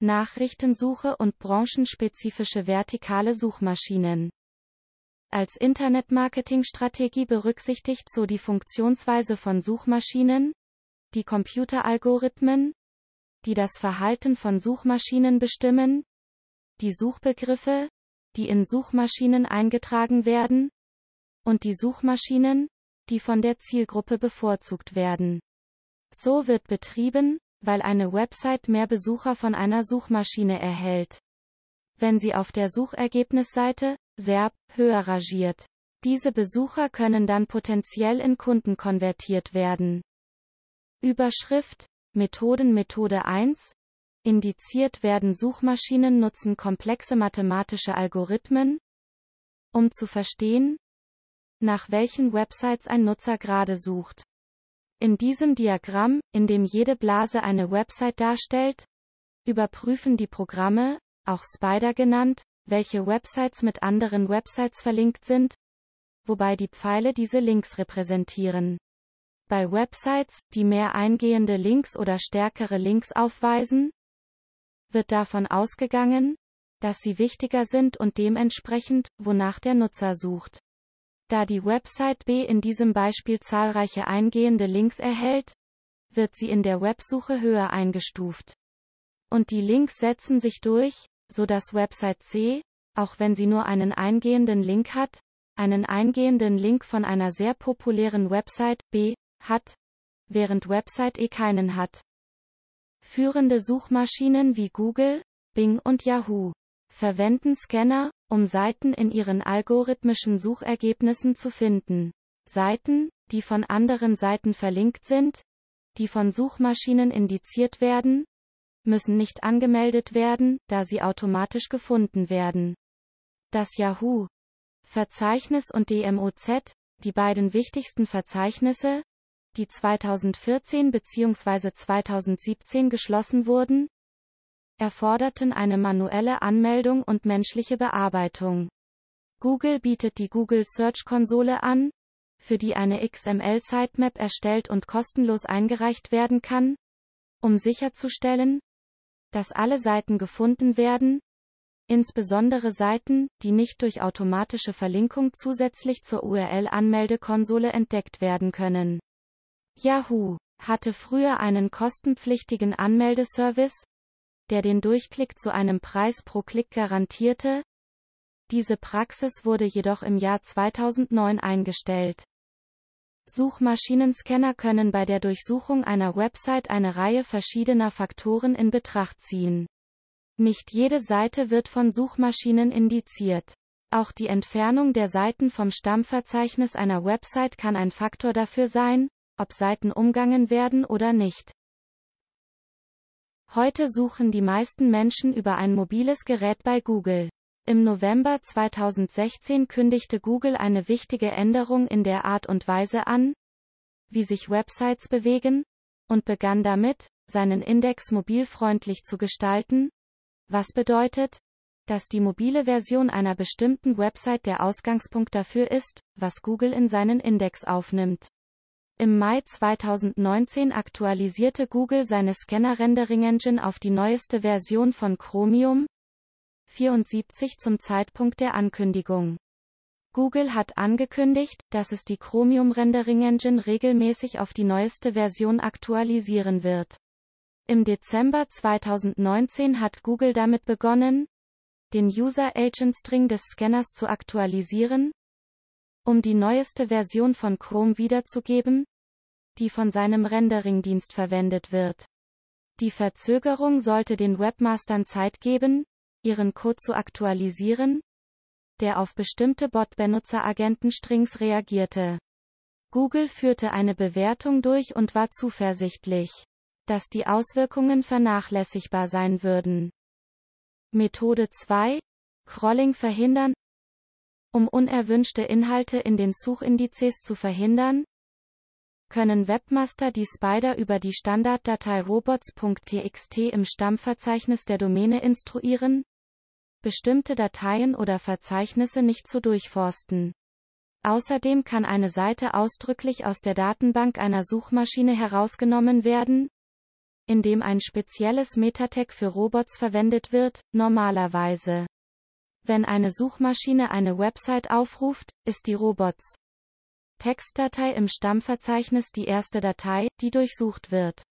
Nachrichtensuche und branchenspezifische vertikale Suchmaschinen. Als Internetmarketingstrategie berücksichtigt so die Funktionsweise von Suchmaschinen, die Computeralgorithmen, die das Verhalten von Suchmaschinen bestimmen, die Suchbegriffe, die in Suchmaschinen eingetragen werden, und die Suchmaschinen, die von der Zielgruppe bevorzugt werden. So wird betrieben, weil eine Website mehr Besucher von einer Suchmaschine erhält. Wenn sie auf der Suchergebnisseite, SERP, höher rangiert. Diese Besucher können dann potenziell in Kunden konvertiert werden. Überschrift, Methoden Methode 1, Indiziert werden Suchmaschinen nutzen komplexe mathematische Algorithmen, um zu verstehen, nach welchen Websites ein Nutzer gerade sucht. In diesem Diagramm, in dem jede Blase eine Website darstellt, überprüfen die Programme, auch Spider genannt, welche Websites mit anderen Websites verlinkt sind, wobei die Pfeile diese Links repräsentieren. Bei Websites, die mehr eingehende Links oder stärkere Links aufweisen, wird davon ausgegangen, dass sie wichtiger sind und dementsprechend, wonach der Nutzer sucht. Da die Website B in diesem Beispiel zahlreiche eingehende Links erhält, wird sie in der Websuche höher eingestuft. Und die Links setzen sich durch, so dass Website C, auch wenn sie nur einen eingehenden Link hat, einen eingehenden Link von einer sehr populären Website B hat, während Website E keinen hat. Führende Suchmaschinen wie Google, Bing und Yahoo verwenden Scanner, um Seiten in ihren algorithmischen Suchergebnissen zu finden. Seiten, die von anderen Seiten verlinkt sind, die von Suchmaschinen indiziert werden, müssen nicht angemeldet werden, da sie automatisch gefunden werden. Das Yahoo Verzeichnis und DMOZ, die beiden wichtigsten Verzeichnisse, die 2014 bzw. 2017 geschlossen wurden, erforderten eine manuelle Anmeldung und menschliche Bearbeitung. Google bietet die Google Search Konsole an, für die eine XML-Sitemap erstellt und kostenlos eingereicht werden kann, um sicherzustellen, dass alle Seiten gefunden werden, insbesondere Seiten, die nicht durch automatische Verlinkung zusätzlich zur URL-Anmeldekonsole entdeckt werden können. Yahoo hatte früher einen kostenpflichtigen Anmeldeservice, der den Durchklick zu einem Preis pro Klick garantierte. Diese Praxis wurde jedoch im Jahr 2009 eingestellt. Suchmaschinenscanner können bei der Durchsuchung einer Website eine Reihe verschiedener Faktoren in Betracht ziehen. Nicht jede Seite wird von Suchmaschinen indiziert. Auch die Entfernung der Seiten vom Stammverzeichnis einer Website kann ein Faktor dafür sein, ob Seiten umgangen werden oder nicht. Heute suchen die meisten Menschen über ein mobiles Gerät bei Google. Im November 2016 kündigte Google eine wichtige Änderung in der Art und Weise an, wie sich Websites bewegen, und begann damit, seinen Index mobilfreundlich zu gestalten, was bedeutet, dass die mobile Version einer bestimmten Website der Ausgangspunkt dafür ist, was Google in seinen Index aufnimmt. Im Mai 2019 aktualisierte Google seine Scanner-Rendering-Engine auf die neueste Version von Chromium 74 zum Zeitpunkt der Ankündigung. Google hat angekündigt, dass es die Chromium Rendering Engine regelmäßig auf die neueste Version aktualisieren wird. Im Dezember 2019 hat Google damit begonnen, den User Agent String des Scanners zu aktualisieren, um die neueste Version von Chrome wiederzugeben, die von seinem Rendering-Dienst verwendet wird. Die Verzögerung sollte den Webmastern Zeit geben, ihren Code zu aktualisieren, der auf bestimmte Bot-Benutzeragenten-Strings reagierte. Google führte eine Bewertung durch und war zuversichtlich, dass die Auswirkungen vernachlässigbar sein würden. Methode 2. Crawling verhindern. Um unerwünschte Inhalte in den Suchindizes zu verhindern, können Webmaster die Spider über die Standarddatei robots.txt im Stammverzeichnis der Domäne instruieren, bestimmte Dateien oder Verzeichnisse nicht zu durchforsten. Außerdem kann eine Seite ausdrücklich aus der Datenbank einer Suchmaschine herausgenommen werden, indem ein spezielles Metatag für Robots verwendet wird, normalerweise. Wenn eine Suchmaschine eine Website aufruft, ist die Robots Textdatei im Stammverzeichnis die erste Datei, die durchsucht wird.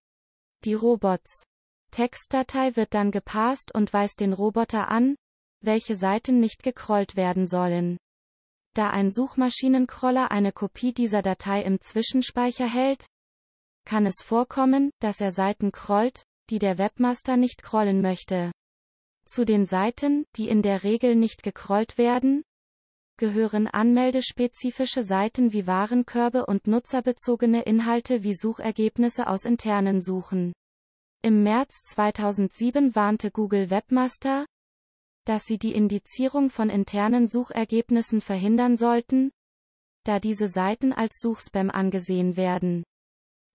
Die Robots Textdatei wird dann gepasst und weist den Roboter an, welche Seiten nicht gecrawlt werden sollen. Da ein Suchmaschinencrawler eine Kopie dieser Datei im Zwischenspeicher hält, kann es vorkommen, dass er Seiten crawlt, die der Webmaster nicht crawlen möchte. Zu den Seiten, die in der Regel nicht gecrawlt werden, gehören anmeldespezifische Seiten wie Warenkörbe und nutzerbezogene Inhalte wie Suchergebnisse aus internen Suchen. Im März 2007 warnte Google Webmaster, dass sie die Indizierung von internen Suchergebnissen verhindern sollten, da diese Seiten als Suchspam angesehen werden.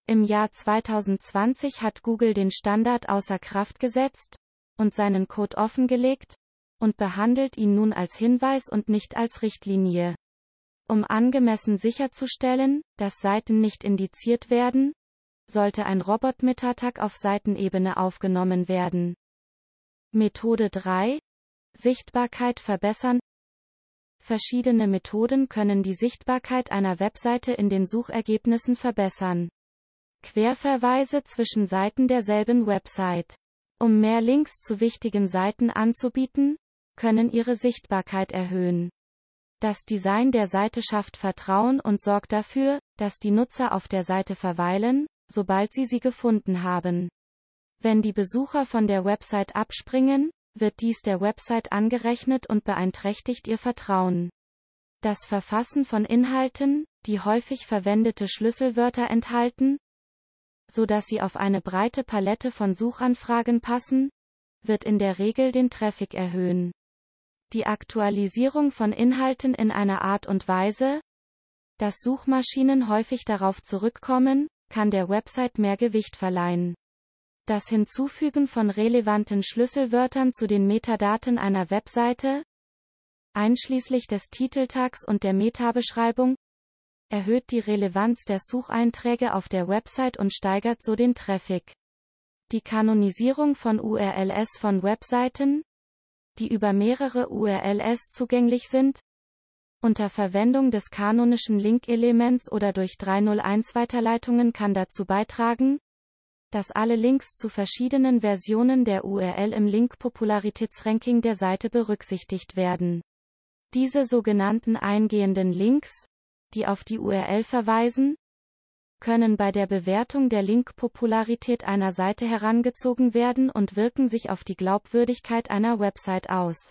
Im Jahr 2020 hat Google den Standard außer Kraft gesetzt und seinen Code offengelegt, und behandelt ihn nun als Hinweis und nicht als Richtlinie. Um angemessen sicherzustellen, dass Seiten nicht indiziert werden, sollte ein Robot-Metatak auf Seitenebene aufgenommen werden. Methode 3. Sichtbarkeit verbessern. Verschiedene Methoden können die Sichtbarkeit einer Webseite in den Suchergebnissen verbessern. Querverweise zwischen Seiten derselben Website. Um mehr Links zu wichtigen Seiten anzubieten, können ihre Sichtbarkeit erhöhen. Das Design der Seite schafft Vertrauen und sorgt dafür, dass die Nutzer auf der Seite verweilen, sobald sie sie gefunden haben. Wenn die Besucher von der Website abspringen, wird dies der Website angerechnet und beeinträchtigt ihr Vertrauen. Das Verfassen von Inhalten, die häufig verwendete Schlüsselwörter enthalten, so dass sie auf eine breite Palette von Suchanfragen passen, wird in der Regel den Traffic erhöhen die Aktualisierung von Inhalten in einer Art und Weise, dass Suchmaschinen häufig darauf zurückkommen, kann der Website mehr Gewicht verleihen. Das Hinzufügen von relevanten Schlüsselwörtern zu den Metadaten einer Webseite, einschließlich des Titeltags und der Metabeschreibung, erhöht die Relevanz der Sucheinträge auf der Website und steigert so den Traffic. Die Kanonisierung von URLs von Webseiten, die über mehrere URLs zugänglich sind, unter Verwendung des kanonischen Link-Elements oder durch 301-Weiterleitungen kann dazu beitragen, dass alle Links zu verschiedenen Versionen der URL im Link-Popularitätsranking der Seite berücksichtigt werden. Diese sogenannten eingehenden Links, die auf die URL verweisen, können bei der Bewertung der Link-Popularität einer Seite herangezogen werden und wirken sich auf die Glaubwürdigkeit einer Website aus.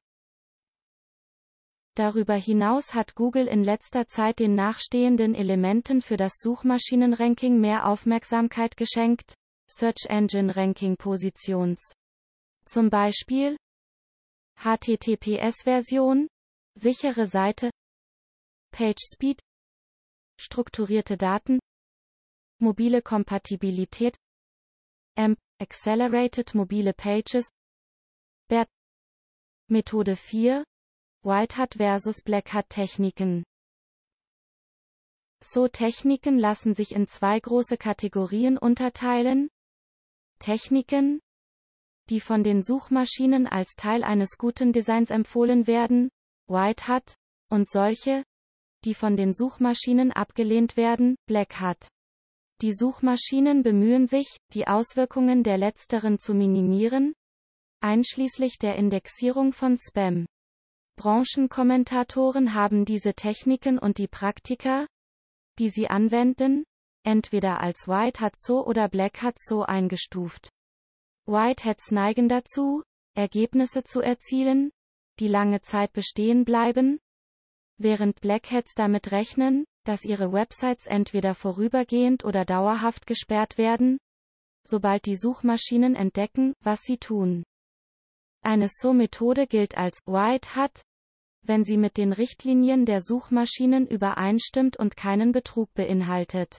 Darüber hinaus hat Google in letzter Zeit den nachstehenden Elementen für das Suchmaschinenranking mehr Aufmerksamkeit geschenkt, Search Engine Ranking Positions. Zum Beispiel HTTPS-Version, sichere Seite, Page Speed, strukturierte Daten, mobile Kompatibilität, AMP, Accelerated Mobile Pages, BERT, Methode 4, White Hat versus Black Hat Techniken. So Techniken lassen sich in zwei große Kategorien unterteilen, Techniken, die von den Suchmaschinen als Teil eines guten Designs empfohlen werden, White Hat, und solche, die von den Suchmaschinen abgelehnt werden, Black Hat. Die Suchmaschinen bemühen sich, die Auswirkungen der letzteren zu minimieren, einschließlich der Indexierung von Spam. Branchenkommentatoren haben diese Techniken und die Praktika, die sie anwenden, entweder als White Hat So oder Black Hat So eingestuft. White Hats neigen dazu, Ergebnisse zu erzielen, die lange Zeit bestehen bleiben, während Black Hats damit rechnen, dass ihre Websites entweder vorübergehend oder dauerhaft gesperrt werden, sobald die Suchmaschinen entdecken, was sie tun. Eine So-Methode gilt als White Hat, wenn sie mit den Richtlinien der Suchmaschinen übereinstimmt und keinen Betrug beinhaltet.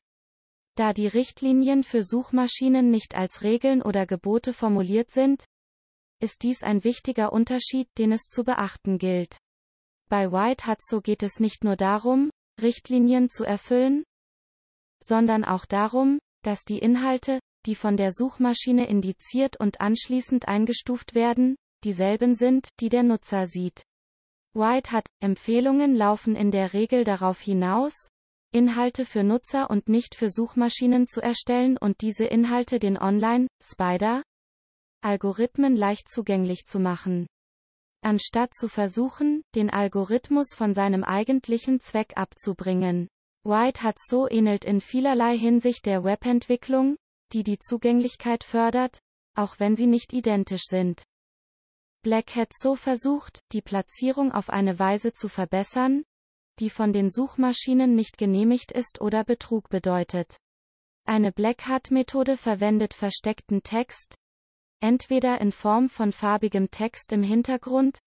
Da die Richtlinien für Suchmaschinen nicht als Regeln oder Gebote formuliert sind, ist dies ein wichtiger Unterschied, den es zu beachten gilt. Bei White Hat so geht es nicht nur darum, Richtlinien zu erfüllen, sondern auch darum, dass die Inhalte, die von der Suchmaschine indiziert und anschließend eingestuft werden, dieselben sind, die der Nutzer sieht. White hat Empfehlungen laufen in der Regel darauf hinaus, Inhalte für Nutzer und nicht für Suchmaschinen zu erstellen und diese Inhalte den Online, Spider, Algorithmen leicht zugänglich zu machen. Anstatt zu versuchen, den Algorithmus von seinem eigentlichen Zweck abzubringen. White hat so ähnelt in vielerlei Hinsicht der Webentwicklung, die die Zugänglichkeit fördert, auch wenn sie nicht identisch sind. Black hat so versucht, die Platzierung auf eine Weise zu verbessern, die von den Suchmaschinen nicht genehmigt ist oder Betrug bedeutet. Eine Black Hat Methode verwendet versteckten Text, entweder in Form von farbigem Text im Hintergrund,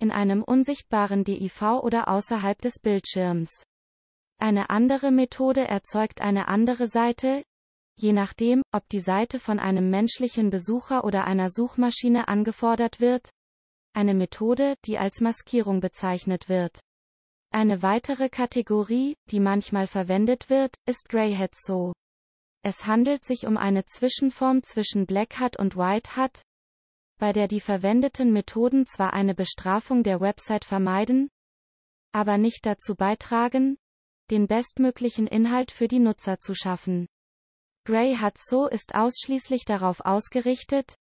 in einem unsichtbaren DIV oder außerhalb des Bildschirms. Eine andere Methode erzeugt eine andere Seite, je nachdem, ob die Seite von einem menschlichen Besucher oder einer Suchmaschine angefordert wird, eine Methode, die als Maskierung bezeichnet wird. Eine weitere Kategorie, die manchmal verwendet wird, ist Greyhead So. Es handelt sich um eine Zwischenform zwischen Black Hat und White Hat, bei der die verwendeten Methoden zwar eine Bestrafung der Website vermeiden, aber nicht dazu beitragen, den bestmöglichen Inhalt für die Nutzer zu schaffen. Grey Hat So ist ausschließlich darauf ausgerichtet,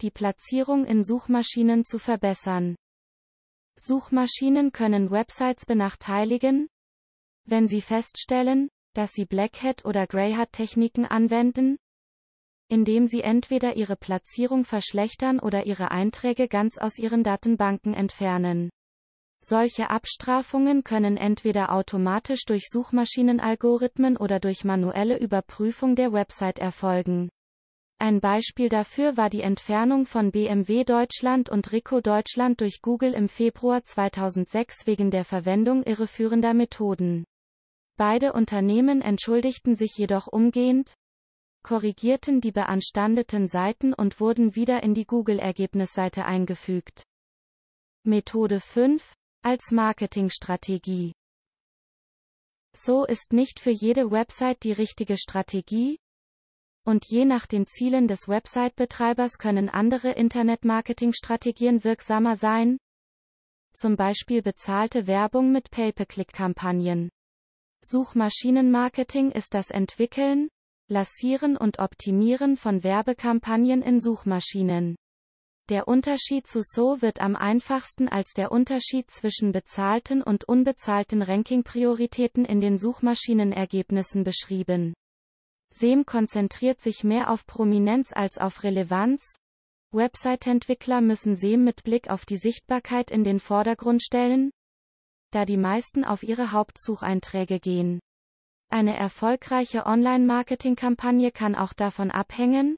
die Platzierung in Suchmaschinen zu verbessern. Suchmaschinen können Websites benachteiligen, wenn sie feststellen, dass sie Black Hat oder Grey Hat Techniken anwenden, indem sie entweder ihre Platzierung verschlechtern oder ihre Einträge ganz aus ihren Datenbanken entfernen. Solche Abstrafungen können entweder automatisch durch Suchmaschinenalgorithmen oder durch manuelle Überprüfung der Website erfolgen. Ein Beispiel dafür war die Entfernung von BMW Deutschland und Rico Deutschland durch Google im Februar 2006 wegen der Verwendung irreführender Methoden. Beide Unternehmen entschuldigten sich jedoch umgehend, korrigierten die beanstandeten Seiten und wurden wieder in die Google-Ergebnisseite eingefügt. Methode 5 als Marketingstrategie. So ist nicht für jede Website die richtige Strategie, und je nach den Zielen des Website-Betreibers können andere Internet-Marketing-Strategien wirksamer sein, zum Beispiel bezahlte Werbung mit Pay-per-Click-Kampagnen. Suchmaschinenmarketing ist das Entwickeln, Lassieren und Optimieren von Werbekampagnen in Suchmaschinen. Der Unterschied zu SO wird am einfachsten als der Unterschied zwischen bezahlten und unbezahlten Ranking-Prioritäten in den Suchmaschinenergebnissen beschrieben. SEM konzentriert sich mehr auf Prominenz als auf Relevanz. Website-Entwickler müssen SEM mit Blick auf die Sichtbarkeit in den Vordergrund stellen, da die meisten auf ihre Hauptsucheinträge gehen. Eine erfolgreiche Online-Marketing-Kampagne kann auch davon abhängen,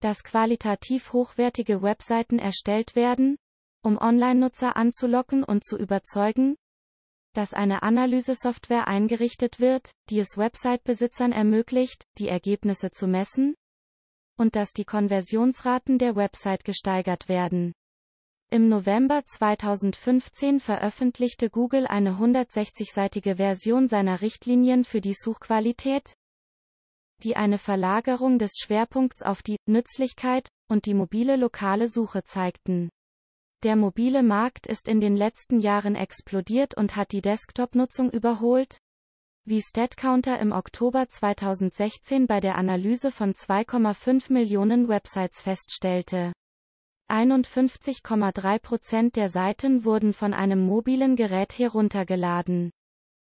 dass qualitativ hochwertige Webseiten erstellt werden, um Online-Nutzer anzulocken und zu überzeugen, dass eine Analysesoftware eingerichtet wird, die es Website-Besitzern ermöglicht, die Ergebnisse zu messen, und dass die Konversionsraten der Website gesteigert werden. Im November 2015 veröffentlichte Google eine 160-seitige Version seiner Richtlinien für die Suchqualität, die eine Verlagerung des Schwerpunkts auf die Nützlichkeit und die mobile lokale Suche zeigten. Der mobile Markt ist in den letzten Jahren explodiert und hat die Desktop-Nutzung überholt, wie StatCounter im Oktober 2016 bei der Analyse von 2,5 Millionen Websites feststellte. 51,3 Prozent der Seiten wurden von einem mobilen Gerät heruntergeladen.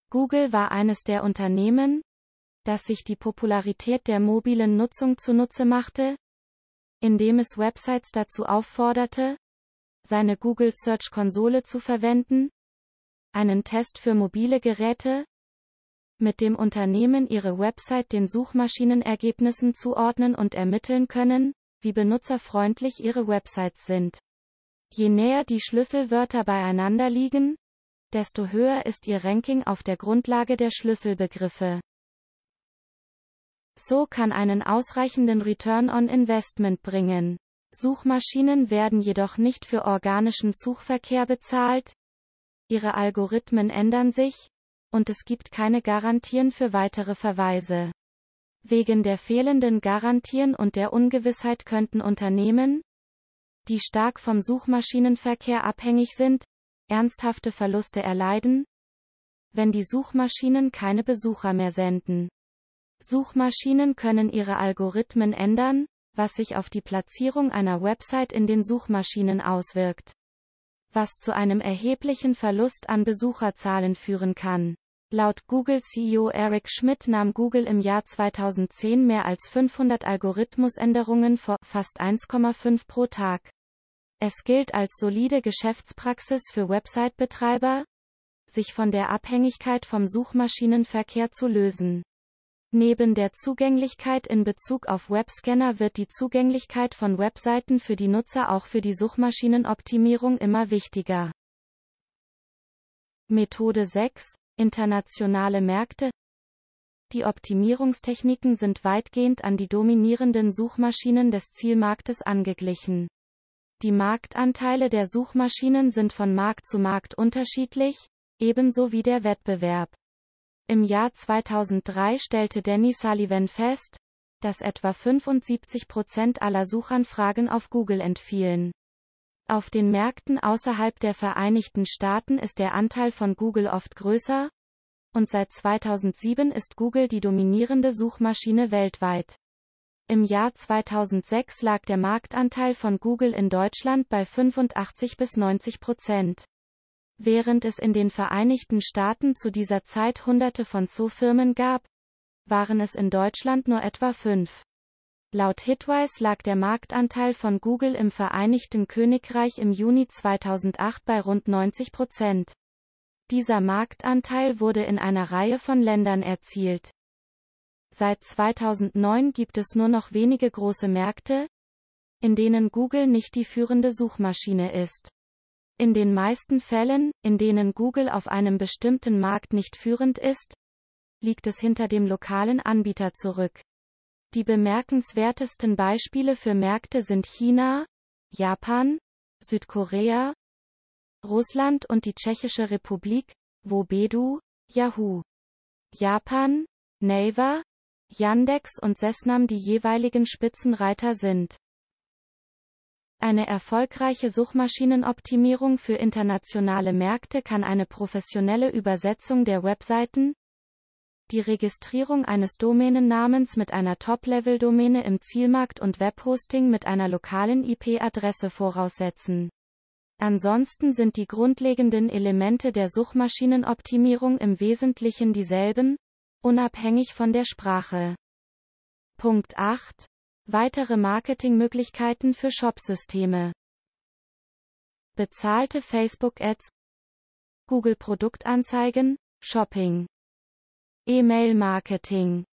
Google war eines der Unternehmen, das sich die Popularität der mobilen Nutzung zunutze machte, indem es Websites dazu aufforderte, seine Google Search Konsole zu verwenden, einen Test für mobile Geräte, mit dem Unternehmen ihre Website den Suchmaschinenergebnissen zuordnen und ermitteln können, wie benutzerfreundlich ihre Websites sind. Je näher die Schlüsselwörter beieinander liegen, desto höher ist ihr Ranking auf der Grundlage der Schlüsselbegriffe. So kann einen ausreichenden Return on Investment bringen. Suchmaschinen werden jedoch nicht für organischen Suchverkehr bezahlt. Ihre Algorithmen ändern sich, und es gibt keine Garantien für weitere Verweise. Wegen der fehlenden Garantien und der Ungewissheit könnten Unternehmen, die stark vom Suchmaschinenverkehr abhängig sind, ernsthafte Verluste erleiden, wenn die Suchmaschinen keine Besucher mehr senden. Suchmaschinen können ihre Algorithmen ändern, was sich auf die Platzierung einer Website in den Suchmaschinen auswirkt. Was zu einem erheblichen Verlust an Besucherzahlen führen kann. Laut Google-CEO Eric Schmidt nahm Google im Jahr 2010 mehr als 500 Algorithmusänderungen vor, fast 1,5 pro Tag. Es gilt als solide Geschäftspraxis für Website-Betreiber, sich von der Abhängigkeit vom Suchmaschinenverkehr zu lösen. Neben der Zugänglichkeit in Bezug auf Webscanner wird die Zugänglichkeit von Webseiten für die Nutzer auch für die Suchmaschinenoptimierung immer wichtiger. Methode 6 Internationale Märkte Die Optimierungstechniken sind weitgehend an die dominierenden Suchmaschinen des Zielmarktes angeglichen. Die Marktanteile der Suchmaschinen sind von Markt zu Markt unterschiedlich, ebenso wie der Wettbewerb. Im Jahr 2003 stellte Danny Sullivan fest, dass etwa 75 Prozent aller Suchanfragen auf Google entfielen. Auf den Märkten außerhalb der Vereinigten Staaten ist der Anteil von Google oft größer, und seit 2007 ist Google die dominierende Suchmaschine weltweit. Im Jahr 2006 lag der Marktanteil von Google in Deutschland bei 85 bis 90 Prozent. Während es in den Vereinigten Staaten zu dieser Zeit hunderte von So-Firmen gab, waren es in Deutschland nur etwa fünf. Laut Hitwise lag der Marktanteil von Google im Vereinigten Königreich im Juni 2008 bei rund 90 Prozent. Dieser Marktanteil wurde in einer Reihe von Ländern erzielt. Seit 2009 gibt es nur noch wenige große Märkte, in denen Google nicht die führende Suchmaschine ist. In den meisten Fällen, in denen Google auf einem bestimmten Markt nicht führend ist, liegt es hinter dem lokalen Anbieter zurück. Die bemerkenswertesten Beispiele für Märkte sind China, Japan, Südkorea, Russland und die Tschechische Republik, wo Bedu, Yahoo, Japan, Naver, Yandex und Sesnam die jeweiligen Spitzenreiter sind. Eine erfolgreiche Suchmaschinenoptimierung für internationale Märkte kann eine professionelle Übersetzung der Webseiten, die Registrierung eines Domänennamens mit einer Top-Level-Domäne im Zielmarkt und Webhosting mit einer lokalen IP-Adresse voraussetzen. Ansonsten sind die grundlegenden Elemente der Suchmaschinenoptimierung im Wesentlichen dieselben, unabhängig von der Sprache. Punkt 8. Weitere Marketingmöglichkeiten für Shopsysteme. Bezahlte Facebook-Ads, Google Produktanzeigen, Shopping, E-Mail-Marketing